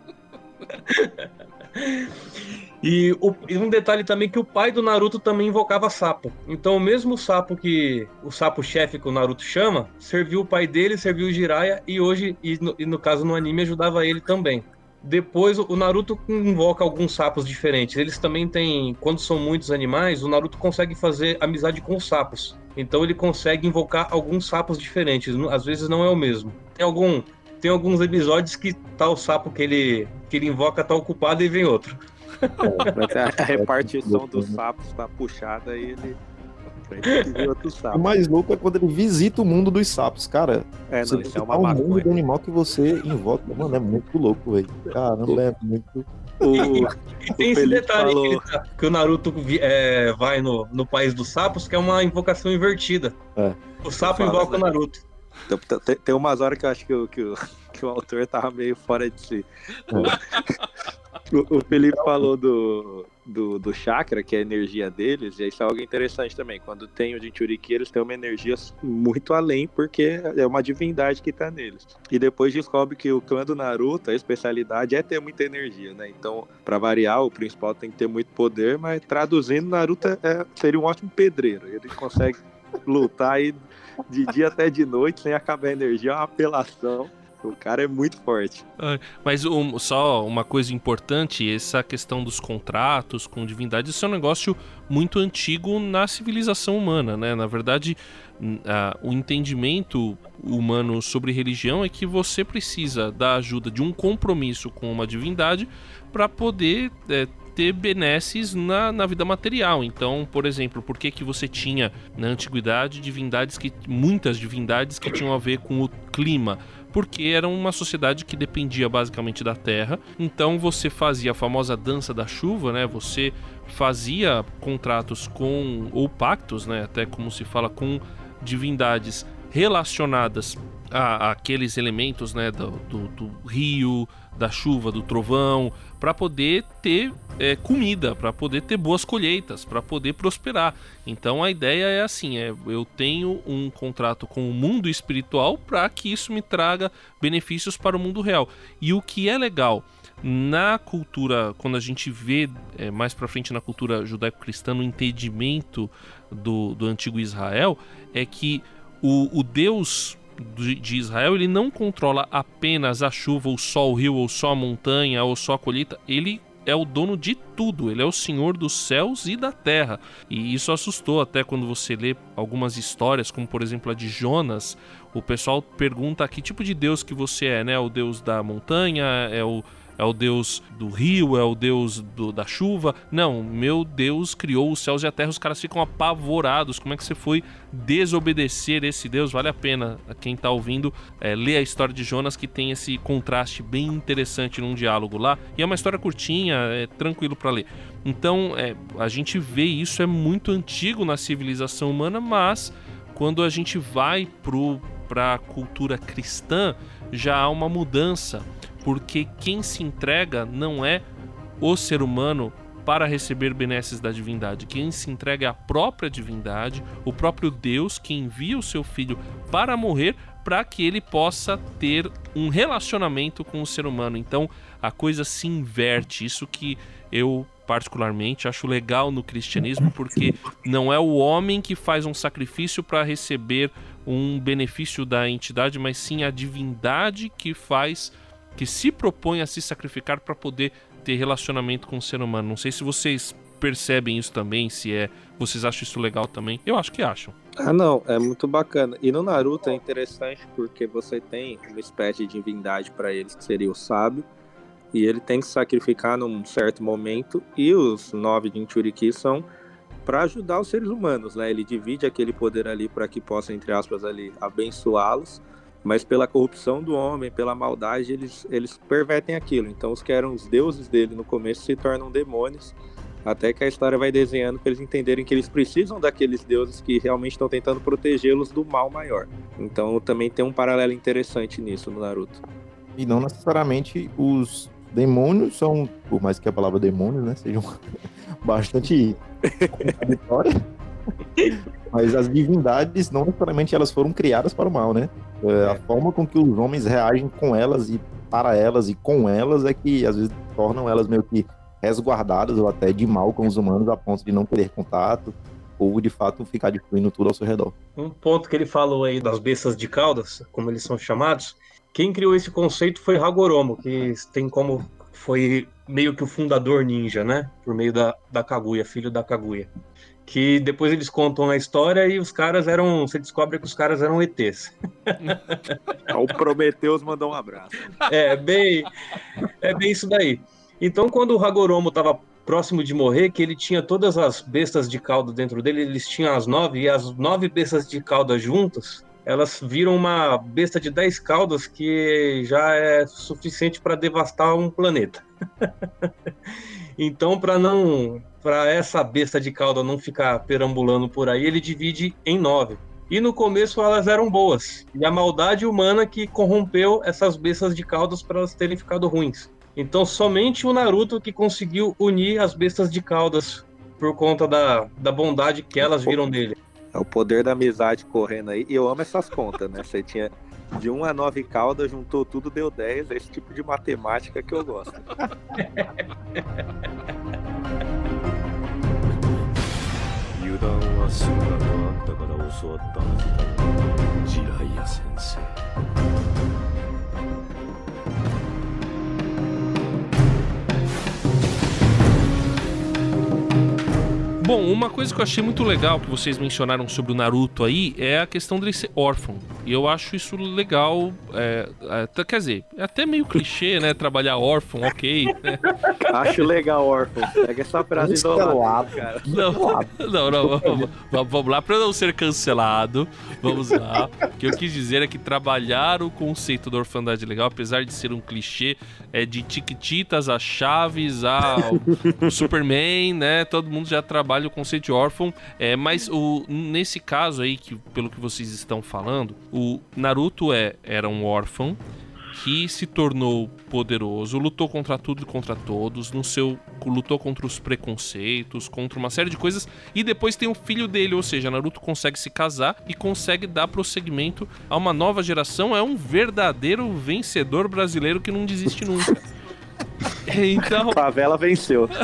E, o, e, um detalhe também que o pai do Naruto também invocava sapo. Então o mesmo sapo que o sapo chefe que o Naruto chama, serviu o pai dele, serviu o Jiraiya e hoje, e no, e no caso no anime, ajudava ele também. Depois o Naruto invoca alguns sapos diferentes. Eles também têm, quando são muitos animais, o Naruto consegue fazer amizade com os sapos. Então ele consegue invocar alguns sapos diferentes. Às vezes não é o mesmo. Tem algum tem alguns episódios que o sapo que ele que ele invoca tá ocupado e vem outro. É, a, repartição dos sapos tá puxada e ele. O mais louco é quando ele visita o mundo dos sapos, cara. É, não, isso é uma o mundo do animal que você invoca. Mano, é muito louco, velho. Caramba, é muito. O, (laughs) e tem esse detalhe falou... que, tá, que, o Naruto é, vai no, no país dos sapos, que é uma invocação invertida. É. O sapo invoca o Naruto. Tem, tem umas horas que eu acho que, que, que o autor tava meio fora de si. (laughs) O, o Felipe falou do, do, do chakra, que é a energia deles, e isso é algo interessante também. Quando tem o Jinchuriki, eles têm uma energia muito além, porque é uma divindade que tá neles. E depois descobre que o clã do Naruto, a especialidade é ter muita energia, né? Então, para variar, o principal tem que ter muito poder, mas traduzindo, Naruto é, seria um ótimo pedreiro. Ele consegue lutar aí de dia até de noite sem acabar a energia, é uma apelação. (laughs) O cara é muito forte. Mas um, só uma coisa importante, essa questão dos contratos com divindades, isso é um negócio muito antigo na civilização humana, né? Na verdade, o entendimento humano sobre religião é que você precisa da ajuda de um compromisso com uma divindade para poder é, ter benesses na, na vida material. Então, por exemplo, por que, que você tinha na antiguidade divindades que. muitas divindades que tinham a ver com o clima? Porque era uma sociedade que dependia basicamente da terra. Então você fazia a famosa dança da chuva, né? Você fazia contratos com ou pactos, né? Até como se fala com divindades relacionadas a, aqueles elementos, né? Do, do, do rio, da chuva, do trovão, para poder ter é, comida, para poder ter boas colheitas, para poder prosperar. Então a ideia é assim: é, eu tenho um contrato com o mundo espiritual para que isso me traga benefícios para o mundo real. E o que é legal na cultura, quando a gente vê é, mais para frente na cultura judaico-cristã, no entendimento do, do antigo Israel, é que o, o Deus de Israel, ele não controla apenas a chuva, o sol, o rio, ou só a montanha, ou só a colheita. Ele é o dono de tudo, ele é o senhor dos céus e da terra. E isso assustou até quando você lê algumas histórias, como por exemplo a de Jonas. O pessoal pergunta que tipo de Deus que você é, né? O Deus da montanha, é o é o Deus do rio, é o Deus do, da chuva. Não, meu Deus criou os céus e a terra. Os caras ficam apavorados. Como é que você foi desobedecer esse Deus? Vale a pena, quem está ouvindo, é, ler a história de Jonas, que tem esse contraste bem interessante num diálogo lá. E é uma história curtinha, é tranquilo para ler. Então, é, a gente vê isso, é muito antigo na civilização humana, mas quando a gente vai para a cultura cristã, já há uma mudança porque quem se entrega não é o ser humano para receber benesses da divindade. Quem se entrega é a própria divindade, o próprio Deus que envia o seu filho para morrer para que ele possa ter um relacionamento com o ser humano. Então a coisa se inverte. Isso que eu particularmente acho legal no cristianismo, porque não é o homem que faz um sacrifício para receber um benefício da entidade, mas sim a divindade que faz que se propõe a se sacrificar para poder ter relacionamento com o ser humano. Não sei se vocês percebem isso também, se é, vocês acham isso legal também. Eu acho que acham. Ah, não, é muito bacana. E no Naruto é interessante porque você tem uma espécie de divindade para eles, que seria o sábio, e ele tem que sacrificar num certo momento, e os nove Jinchuriki são para ajudar os seres humanos, né? Ele divide aquele poder ali para que possa, entre aspas, ali abençoá-los mas pela corrupção do homem, pela maldade, eles, eles pervertem aquilo. Então, os que eram os deuses dele no começo se tornam demônios, até que a história vai desenhando para eles entenderem que eles precisam daqueles deuses que realmente estão tentando protegê-los do mal maior. Então, também tem um paralelo interessante nisso no Naruto. E não necessariamente os demônios são, por mais que a palavra demônio, né, (laughs) bastante contraditórias. (laughs) Mas as divindades, não necessariamente elas foram criadas para o mal, né? É, a forma com que os homens reagem com elas e para elas e com elas é que às vezes tornam elas meio que resguardadas ou até de mal com os humanos a ponto de não querer contato ou de fato ficar destruindo tudo ao seu redor. Um ponto que ele falou aí das bestas de caudas, como eles são chamados, quem criou esse conceito foi Hagoromo, que tem como foi meio que o fundador ninja, né? Por meio da, da Kaguya, filho da Kaguya que depois eles contam a história e os caras eram. Você descobre que os caras eram ETs. o Prometeus mandou um abraço. É, bem. É bem isso daí. Então, quando o Hagoromo estava próximo de morrer, que ele tinha todas as bestas de cauda dentro dele, eles tinham as nove, e as nove bestas de cauda juntas, elas viram uma besta de dez caudas que já é suficiente para devastar um planeta. (laughs) então, para não para essa besta de cauda não ficar perambulando por aí, ele divide em nove. E no começo elas eram boas. E a maldade humana que corrompeu essas bestas de caudas para elas terem ficado ruins. Então somente o Naruto que conseguiu unir as bestas de caudas por conta da, da bondade que elas viram dele. É o poder da amizade correndo aí. E eu amo essas contas, né? Você tinha de 1 a 9 caudas, juntou tudo, deu 10. É esse tipo de matemática que eu gosto. (laughs) 断はするなとあったから教わったはずだ。ジライア先生。Bom, uma coisa que eu achei muito legal que vocês mencionaram sobre o Naruto aí é a questão dele ser órfão. E eu acho isso legal. É, até, quer dizer, é até meio clichê, né? Trabalhar órfão, ok. Né? (laughs) Acho legal, órfão. Pega essa frase isolada, cara. Não, (laughs) não, não, vamos, vamos lá, para não ser cancelado, vamos lá. O que eu quis dizer é que trabalhar o conceito da orfandade legal, apesar de ser um clichê, é de Tiquititas a Chaves a o Superman, né? Todo mundo já trabalha o conceito de órfão. É, mas o, nesse caso aí, que, pelo que vocês estão falando, o Naruto é, era um órfão que se tornou poderoso, lutou contra tudo e contra todos, no seu lutou contra os preconceitos, contra uma série de coisas e depois tem o filho dele, ou seja, Naruto consegue se casar e consegue dar prosseguimento a uma nova geração, é um verdadeiro vencedor brasileiro que não desiste nunca. Então, Favela venceu. (laughs)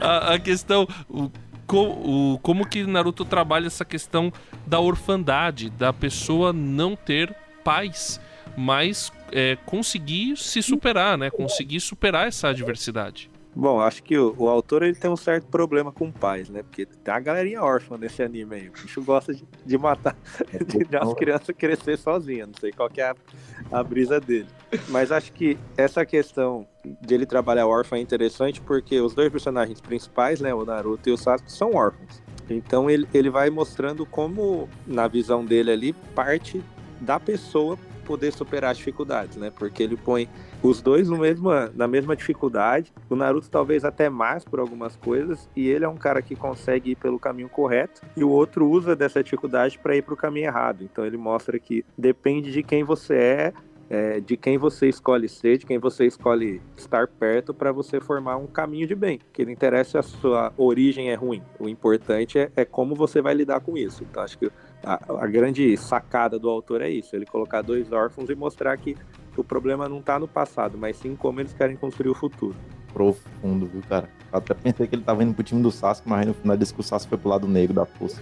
a, a questão. O, o- como que Naruto trabalha essa questão da orfandade, da pessoa não ter pais, mas é, conseguir se superar, né? Conseguir superar essa adversidade. Bom, acho que o, o autor ele tem um certo problema com pais, né? Porque tem uma galerinha órfã nesse anime aí. O bicho gosta de, de matar, (laughs) de as crianças crescer sozinhas. Não sei qual que é a, a brisa dele. Mas acho que essa questão de ele trabalhar órfão é interessante porque os dois personagens principais, né? O Naruto e o Sasuke, são órfãos. Então ele, ele vai mostrando como, na visão dele ali, parte da pessoa poder superar as dificuldades, né? Porque ele põe os dois no mesma, na mesma dificuldade. O Naruto talvez até mais por algumas coisas, e ele é um cara que consegue ir pelo caminho correto, e o outro usa dessa dificuldade para ir para o caminho errado. Então ele mostra que depende de quem você é, é, de quem você escolhe ser, de quem você escolhe estar perto para você formar um caminho de bem. Que não interessa se a sua origem é ruim. O importante é, é como você vai lidar com isso. Então acho que a, a grande sacada do autor é isso, ele colocar dois órfãos e mostrar que o problema não tá no passado, mas sim como eles querem construir o futuro. Profundo, viu, cara? Eu até pensei que ele tava indo pro time do Sasuke, mas aí no final disse que o Sasuke foi pro lado negro da força.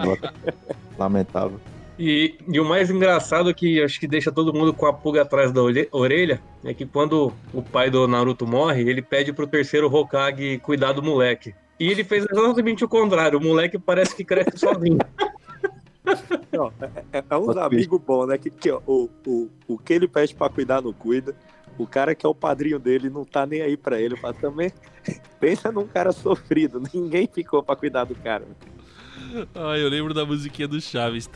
(laughs) Lamentável. E, e o mais engraçado que acho que deixa todo mundo com a pulga atrás da orelha é que quando o pai do Naruto morre, ele pede pro terceiro Hokage cuidar do moleque. E ele fez exatamente o contrário, o moleque parece que cresce sozinho. (laughs) (laughs) Não, é, é uns Mas, amigos bons, né? Que, que ó, o, o, o que ele pede pra cuidar não cuida. O cara que é o padrinho dele não tá nem aí pra ele. Mas também (laughs) pensa num cara sofrido. Ninguém ficou pra cuidar do cara. Ah, eu lembro da musiquinha do Chaves.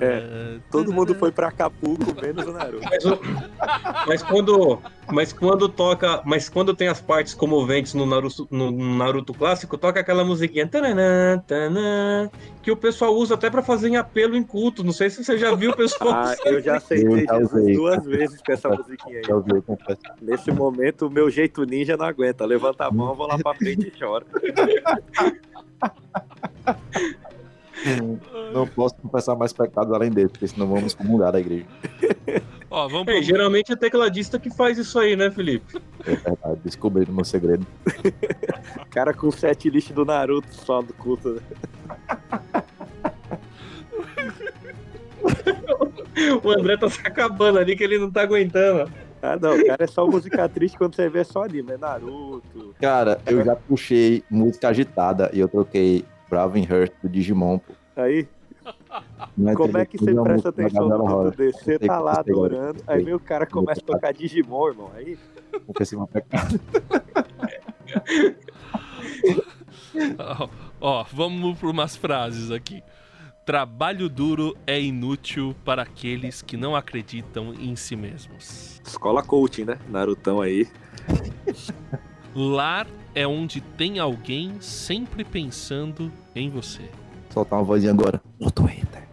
É, Todo mundo foi pra Acapulco, menos o Naruto. Mas, mas quando, mas quando toca, mas quando tem as partes comoventes no Naruto, no Naruto clássico, toca aquela musiquinha tananã, tanã, que o pessoal usa até pra fazer em apelo em culto. Não sei se você já viu o pessoal. Ah, eu já aceitei Jesus duas vezes com essa musiquinha aí. Nesse momento, o meu jeito ninja não aguenta. Levanta a mão, vou lá pra frente e chora. (laughs) Não posso confessar mais pecados além dele, porque senão vamos comungar da igreja. Ó, vamos É, pro... geralmente é tecladista que faz isso aí, né, Felipe? É verdade, descobri o meu segredo. (laughs) Cara com o set list do Naruto só do culto. né? (laughs) O André tá se acabando ali que ele não tá aguentando. Ah, não, o cara é só música triste quando você vê só anime. É Naruto. Cara, eu já puxei música agitada e eu troquei Bravin Heart do Digimon, pô. Aí, Não como é que você presta atenção no Rocha. desse? Você tá lá adorando, aí meu cara começa a tocar Digimon, irmão. Aí, Confessei uma pecado. Ó, ó, vamos por umas frases aqui. Trabalho duro é inútil para aqueles que não acreditam em si mesmos. escola coaching, né? Narutão aí. Lar é onde tem alguém sempre pensando em você. Soltar uma vozinha agora. Outro hater.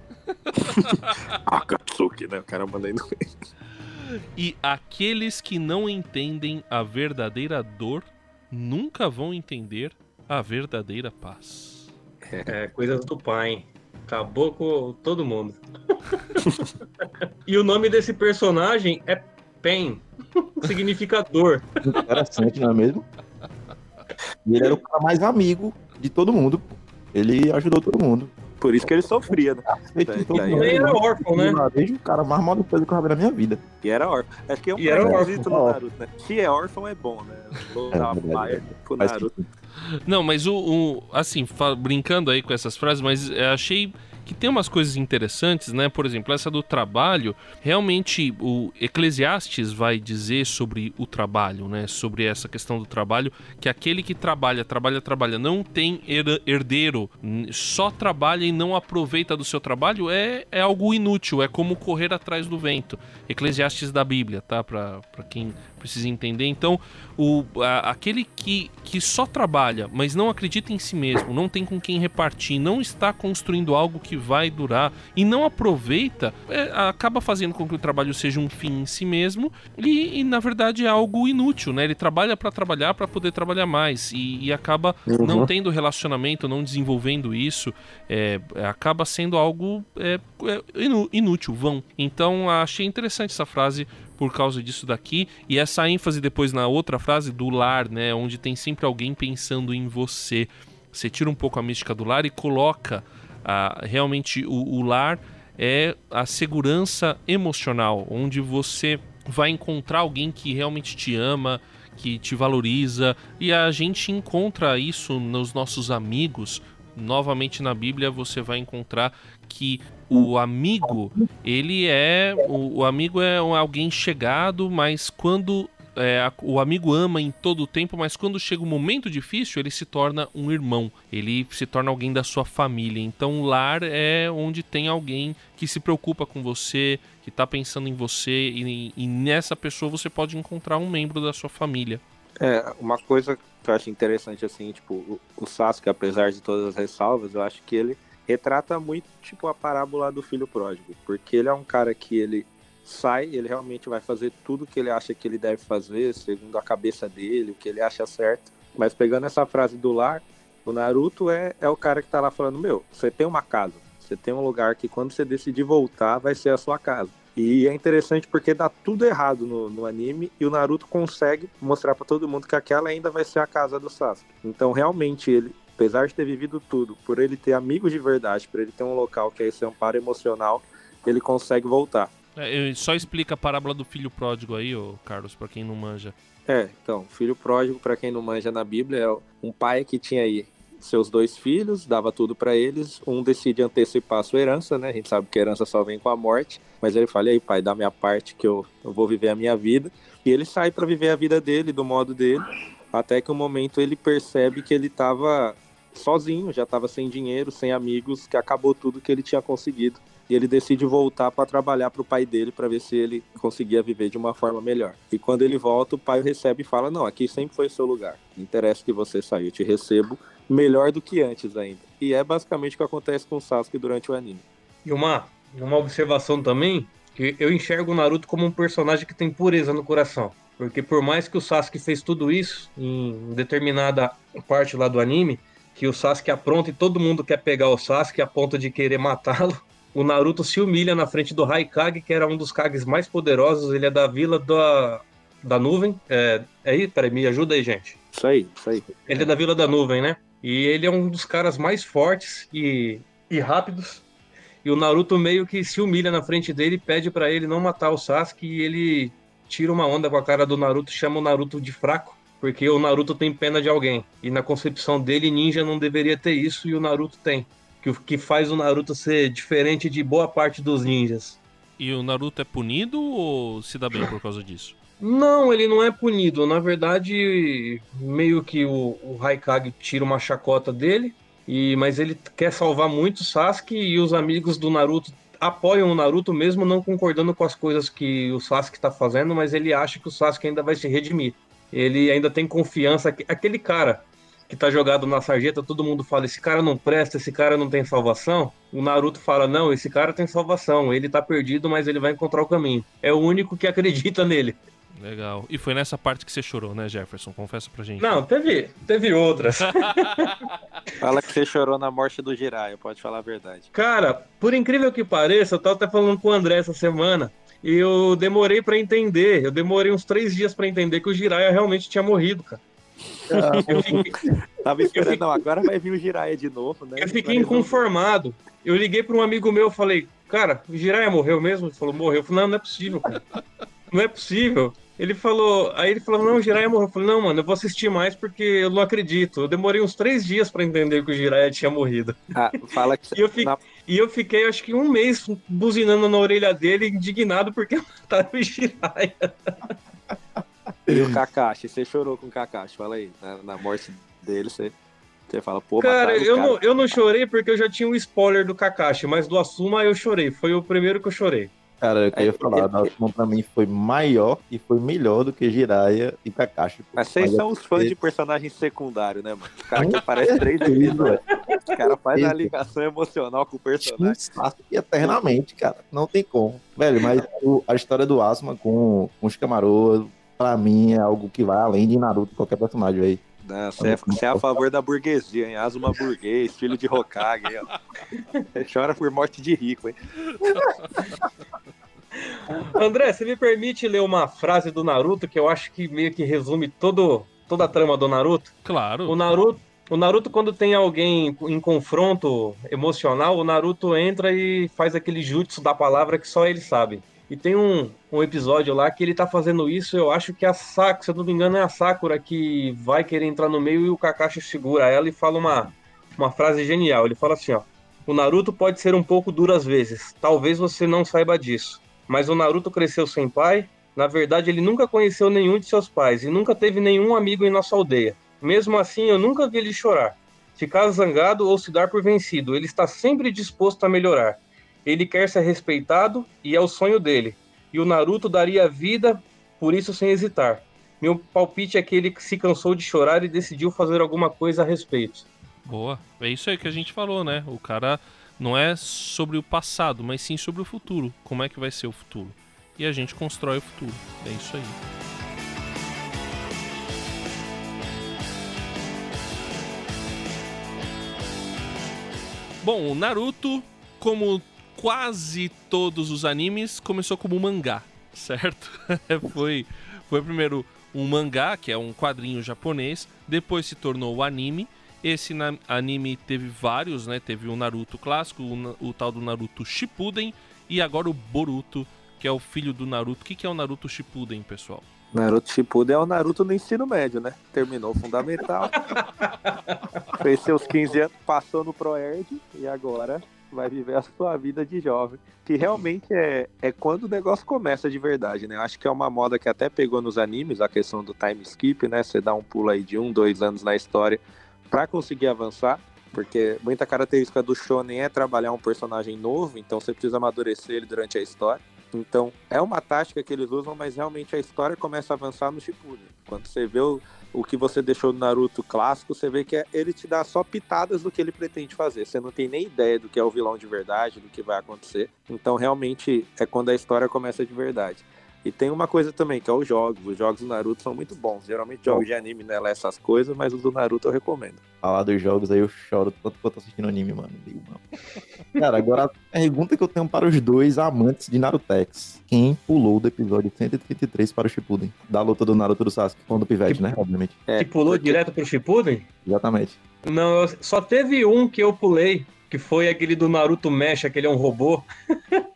(laughs) Akatsuki, né? O cara manda aí no... E aqueles que não entendem a verdadeira dor nunca vão entender a verdadeira paz. É, coisas do pai. Acabou com todo mundo. (laughs) e o nome desse personagem é Pen. Significa dor. Interessante, não é mesmo? E ele era o cara mais amigo de todo mundo. Ele ajudou todo mundo. Por isso que ele sofria, né? Também era órfão, né? Desde o cara mais mal defesa que eu já vi na minha vida. E era órfão. Acho que é um E era preconceito órfão. no Naruto, né? Se é órfão, é bom, né? (laughs) Vou É, dar uma verdade, paia verdade. pro Naruto. Não, mas o, o- assim, brincando aí com essas frases, mas é, achei que tem umas coisas interessantes, né? Por exemplo, essa do trabalho, realmente o Eclesiastes vai dizer sobre o trabalho, né? Sobre essa questão do trabalho, que aquele que trabalha, trabalha, trabalha, não tem her- herdeiro, só trabalha e não aproveita do seu trabalho, é, é algo inútil, é como correr atrás do vento. Eclesiastes da Bíblia, tá? Pra quem precisa entender. Então, o, a- aquele que, que só trabalha, mas não acredita em si mesmo, não tem com quem repartir, não está construindo algo que vai durar e não aproveita, é, acaba fazendo com que o trabalho seja um fim em si mesmo e, e, na verdade é algo inútil, né? Ele trabalha para trabalhar para poder trabalhar mais e, e acaba não tendo relacionamento, não desenvolvendo isso, é, acaba sendo algo é, é, inú- inútil, vão. Então achei interessante essa frase por causa disso daqui e essa ênfase depois na outra frase do lar, né, onde tem sempre alguém pensando em você. Você tira um pouco a mística do lar e coloca ah, realmente o, o lar é a segurança emocional, onde você vai encontrar alguém que realmente te ama, que te valoriza e a gente encontra isso nos nossos amigos. Novamente na Bíblia você vai encontrar que o amigo ele é o, o amigo é alguém chegado, mas quando é, o amigo ama em todo o tempo, mas quando chega um momento difícil, ele se torna um irmão, ele se torna alguém da sua família. Então, lar é onde tem alguém que se preocupa com você, que tá pensando em você, e, e nessa pessoa você pode encontrar um membro da sua família. É, uma coisa que eu acho interessante, assim, tipo, o, o Sasuke, apesar de todas as ressalvas, eu acho que ele retrata muito, tipo, a parábola do filho pródigo. Porque ele é um cara que ele sai, ele realmente vai fazer tudo que ele acha que ele deve fazer, segundo a cabeça dele, o que ele acha certo. Mas pegando essa frase do lar, o Naruto é, é o cara que tá lá falando, meu, você tem uma casa, você tem um lugar que quando você decidir voltar, vai ser a sua casa. E é interessante porque dá tudo errado no, no anime e o Naruto consegue mostrar pra todo mundo que aquela ainda vai ser a casa do Sasuke. Então, realmente, ele, apesar de ter vivido tudo, por ele ter amigos de verdade, por ele ter um local que é esse amparo emocional, ele consegue voltar. É, só explica a parábola do filho pródigo aí, ô Carlos, pra quem não manja. É, então, filho pródigo, pra quem não manja na Bíblia, é um pai que tinha aí seus dois filhos, dava tudo pra eles, um decide antecipar a sua herança, né? A gente sabe que a herança só vem com a morte, mas ele fala: "E aí, pai, dá minha parte que eu, eu vou viver a minha vida". E ele sai pra viver a vida dele, do modo dele, até que um momento ele percebe que ele tava sozinho, já tava sem dinheiro, sem amigos, que acabou tudo que ele tinha conseguido. E ele decide voltar para trabalhar para o pai dele para ver se ele conseguia viver de uma forma melhor. E quando ele volta, o pai o recebe e fala: Não, aqui sempre foi seu lugar. Não interessa que você saiu, te recebo melhor do que antes ainda. E é basicamente o que acontece com o Sasuke durante o anime. E uma, uma observação também, que eu enxergo o Naruto como um personagem que tem pureza no coração. Porque por mais que o Sasuke fez tudo isso em determinada parte lá do anime, que o Sasuke apronta e todo mundo quer pegar o Sasuke a ponto de querer matá-lo, o Naruto se humilha na frente do Raikage, que era um dos Kages mais poderosos, ele é da vila da, da nuvem. É, é aí? Peraí, me ajuda aí, gente. Isso aí, isso aí. Ele é da Vila da Nuvem, né? E ele é um dos caras mais fortes e, e rápidos. E o Naruto meio que se humilha na frente dele e pede pra ele não matar o Sasuke. E ele tira uma onda com a cara do Naruto, chama o Naruto de fraco. Porque o Naruto tem pena de alguém. E na concepção dele, ninja não deveria ter isso e o Naruto tem. Que o que faz o Naruto ser diferente de boa parte dos ninjas. E o Naruto é punido ou se dá bem por causa disso? Não, ele não é punido. Na verdade, meio que o, o Raikage tira uma chacota dele, e mas ele quer salvar muito o Sasuke e os amigos do Naruto apoiam o Naruto mesmo não concordando com as coisas que o Sasuke está fazendo, mas ele acha que o Sasuke ainda vai se redimir. Ele ainda tem confiança. que- Aquele cara que tá jogado na sarjeta, todo mundo fala: esse cara não presta, esse cara não tem salvação. O Naruto fala: não, esse cara tem salvação. Ele tá perdido, mas ele vai encontrar o caminho. É o único que acredita (laughs) nele. Legal. E foi nessa parte que você chorou, né, Jefferson? Confessa pra gente. Não, teve, teve outras. (laughs) Fala que você chorou na morte do Jiraiya, pode falar a verdade. Cara, por incrível que pareça, eu tava até falando com o André essa semana. E eu demorei pra entender. Eu demorei uns três dias pra entender que o Jiraiya realmente tinha morrido, cara. Eu fiquei, (laughs) Tava esperando, não, agora vai vir o Jiraiya de novo, né? eu fiquei inconformado. Eu liguei para um amigo meu, falei, cara, o Jiraiya morreu mesmo? Ele falou, morreu. Eu falei, não, não é possível, cara. Não é possível. Ele falou, aí ele falou, não, o Jiraiya morreu. Eu falei, não, mano, eu vou assistir mais porque eu não acredito. Eu demorei uns três dias para entender que o Jiraiya tinha morrido. Ah, fala que E eu, fi- na- e eu fiquei, acho que um mês buzinando na orelha dele, indignado porque mataram o Jiraiya. E o Kakashi, você chorou com o Kakashi, fala aí. Na, na morte dele, você, você fala, pô, Cara, eu cara. não, eu não chorei porque eu já tinha um spoiler do Kakashi, mas do Asuma eu chorei. Foi o primeiro que eu chorei. Cara, eu queria É, falar, é, da Ultimon pra mim foi maior e foi melhor do que Jiraiya e Kakashi. pô. Mas vocês são os fãs de personagem secundário, né, mano? O cara que aparece três Isso, episódios. O cara faz uma Isso. ligação emocional com o personagem. Sasuke eternamente, cara. Não tem como. Velho, mas o- a história do Asuma com, com os Camaroa, pra mim, é algo que vai além de Naruto, qualquer personagem aí. Não, você, é, você é a favor da burguesia, hein? Asuma burguês, filho de Hokage, ó. Você chora por morte de rico, hein? (laughs) André, você me permite ler uma frase do Naruto que eu acho que meio que resume todo, toda a trama do Naruto? Claro. O Naruto, o Naruto, quando tem alguém em confronto emocional, o Naruto entra e faz aquele jutsu da palavra que só ele sabe. E tem um, um episódio lá que ele tá fazendo isso, eu acho que é a Sakura, se eu não me engano, é a Sakura que vai querer entrar no meio e o Kakashi segura ela e fala uma, uma frase genial. Ele fala assim, ó. O Naruto pode ser um pouco duro às vezes. Talvez você não saiba disso. Mas o Naruto cresceu sem pai. Na verdade, ele nunca conheceu nenhum de seus pais e nunca teve nenhum amigo em nossa aldeia. Mesmo assim, eu nunca vi ele chorar, ficar zangado ou se dar por vencido. Ele está sempre disposto a melhorar. Ele quer ser respeitado e é o sonho dele. E o Naruto daria a vida por isso sem hesitar. Meu palpite é que ele se cansou de chorar e decidiu fazer alguma coisa a respeito. Boa. É isso aí que a gente falou, né? O cara não é sobre o passado, mas sim sobre o futuro. Como é que vai ser o futuro? E a gente constrói o futuro. É isso aí. Bom, o Naruto, como quase todos os animes, começou como mangá, certo? (laughs) foi, foi primeiro um mangá, que é um quadrinho japonês, depois se tornou o anime. Esse anime teve vários, né? Teve o Naruto clássico, o, o tal do Naruto Shippuden e agora o Boruto, que é o filho do Naruto. O que, que é o Naruto Shippuden, pessoal? Naruto Shippuden é o Naruto no ensino médio, né? Terminou o fundamental. (laughs) fez seus 15 anos, passou no Proerd e agora vai viver a sua vida de jovem. Que realmente é, é quando o negócio começa de verdade, né? Eu acho que é uma moda que até pegou nos animes, a questão do time skip, né? Você dá um pulo aí de um, dois anos na história pra conseguir avançar. Porque muita característica do shonen é trabalhar um personagem novo, então você precisa amadurecer ele durante a história. Então, é uma tática que eles usam, mas realmente a história começa a avançar no Shippuden. Quando você vê o, o que você deixou no Naruto clássico, você vê que é- ele te dá só pitadas do que ele pretende fazer. Você não tem nem ideia do que é o vilão de verdade, do que vai acontecer. Então, realmente, é quando a história começa de verdade. E tem uma coisa também, que é os jogos. Os jogos do Naruto são muito bons. Geralmente jogos de anime não é lá essas coisas, mas os do Naruto eu recomendo. Falar dos jogos aí eu choro tanto quanto assistindo anime, mano. Meu, mano. Cara, agora a pergunta que eu tenho para os dois amantes de Narutex. Quem pulou do episódio 133 para o Shippuden? Da luta do Naruto do Sasuke com o do Pivete, né? Obviamente. É, que pulou porque- direto pro Shippuden? Exatamente. Não, eu- só teve um que eu pulei, que foi aquele do Naruto Mecha, que ele é um robô. (laughs)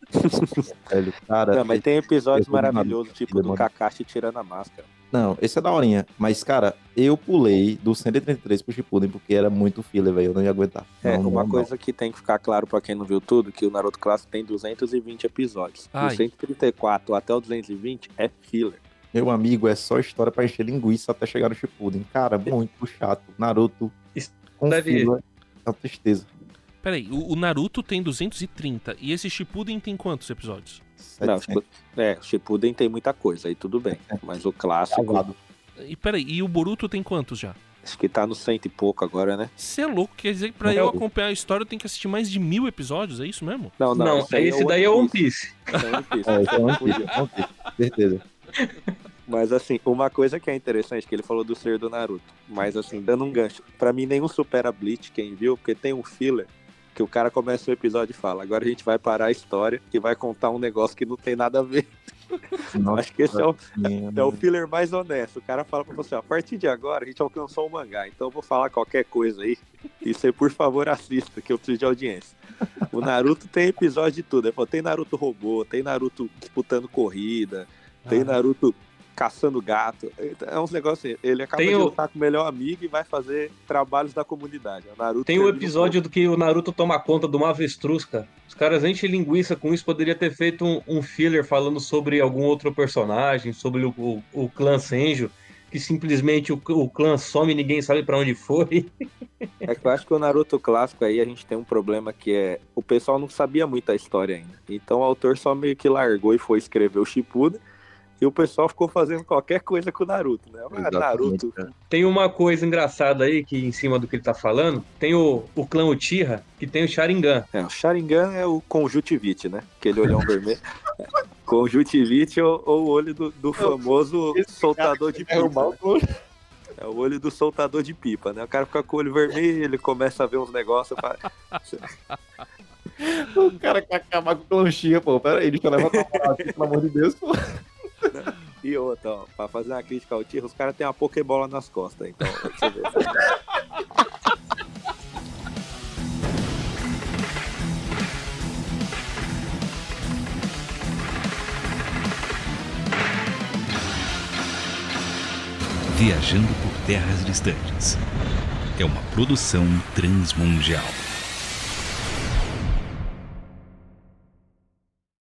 Velho, cara. Não, mas tem episódios maravilhosos, tipo do. Kakashi tirando a máscara. Não, esse é daorinha. Mas, cara, eu pulei do 133 pro Shippuden porque era muito filler, velho. Eu não ia aguentar. É, Não, uma não, coisa que tem que ficar claro pra quem não viu tudo, que o Naruto Clássico tem 220 episódios. Ai. Do 134 até o 220 é filler. Meu amigo, é só história pra encher linguiça até chegar no Shippuden. Cara, muito chato. Naruto com deve- filler é uma tristeza. Peraí, o, o Naruto tem 230 e esse Shippuden tem quantos episódios? Não, 700 é, o Shippuden tem muita coisa, aí tudo bem. Mas o clássico, casado. E peraí, e o Boruto tem quantos já? acho que tá no cento e pouco agora, né? Você é louco, quer dizer que pra Não. eu acompanhar a história eu tenho que assistir mais de mil episódios, é isso mesmo? Não, não, Não, esse, aí esse daí é One Piece. Esse é One Piece. (laughs) É, isso é One Piece, One Piece, certeza. Mas assim, uma coisa que é interessante, que ele falou do ser do Naruto. Mas assim, dando um gancho. Pra mim, nenhum supera Bleach, quem viu, porque tem um filler que o cara começa o episódio e fala: agora a gente vai parar a história e vai contar um negócio que não tem nada a ver. (laughs) Nossa, Acho que esse é o, é o filler mais honesto. O cara fala pra você, a partir de agora a gente alcançou o mangá, então eu vou falar qualquer coisa aí. E você, por favor, assista, que eu preciso de audiência. O Naruto tem episódio de tudo. Ele falou, tem Naruto robô, tem Naruto disputando corrida, tem Ah. Naruto caçando gato. É uns negócios assim. Ele acaba Tem de o- lutar com o melhor amigo e vai fazer trabalhos da comunidade. O Naruto Tem o episódio do que o Naruto toma conta de uma avestruz, cara. Os caras enchem linguiça com isso. Poderia ter feito um, um filler falando sobre algum outro personagem, sobre o, o, o clã Senjo, que simplesmente o, o clã some e ninguém sabe pra onde foi. (laughs) É que eu acho que o Naruto clássico aí a gente tem um problema que é o pessoal não sabia muito a história ainda. Então o autor só meio que largou e foi escrever o Shippuden e o pessoal ficou fazendo qualquer coisa com o Naruto, né? Ah, Naruto. Tem uma coisa engraçada aí, que em cima do que ele tá falando, tem o, o clã Uchiha, que tem o Sharingan. é, o Sharingan é o conjuntivite, né? Aquele olhão vermelho. (laughs) É, Conjuntivite ou, ou o olho do, do famoso soltador de pipa. Né? o É o olho do soltador de pipa, né? O cara fica com o olho vermelho, ele começa a ver uns negócios. Fala... (laughs) O cara quer acabar com o Clonchinha, pô. Pera aí, deixa eu levantar a moral aqui, pelo amor de Deus, pô. (laughs) E outra, ó, pra fazer uma crítica ao Tiro, os caras têm uma Pokébola nas costas, então, ver. Viajando por terras distantes. É uma produção transmundial.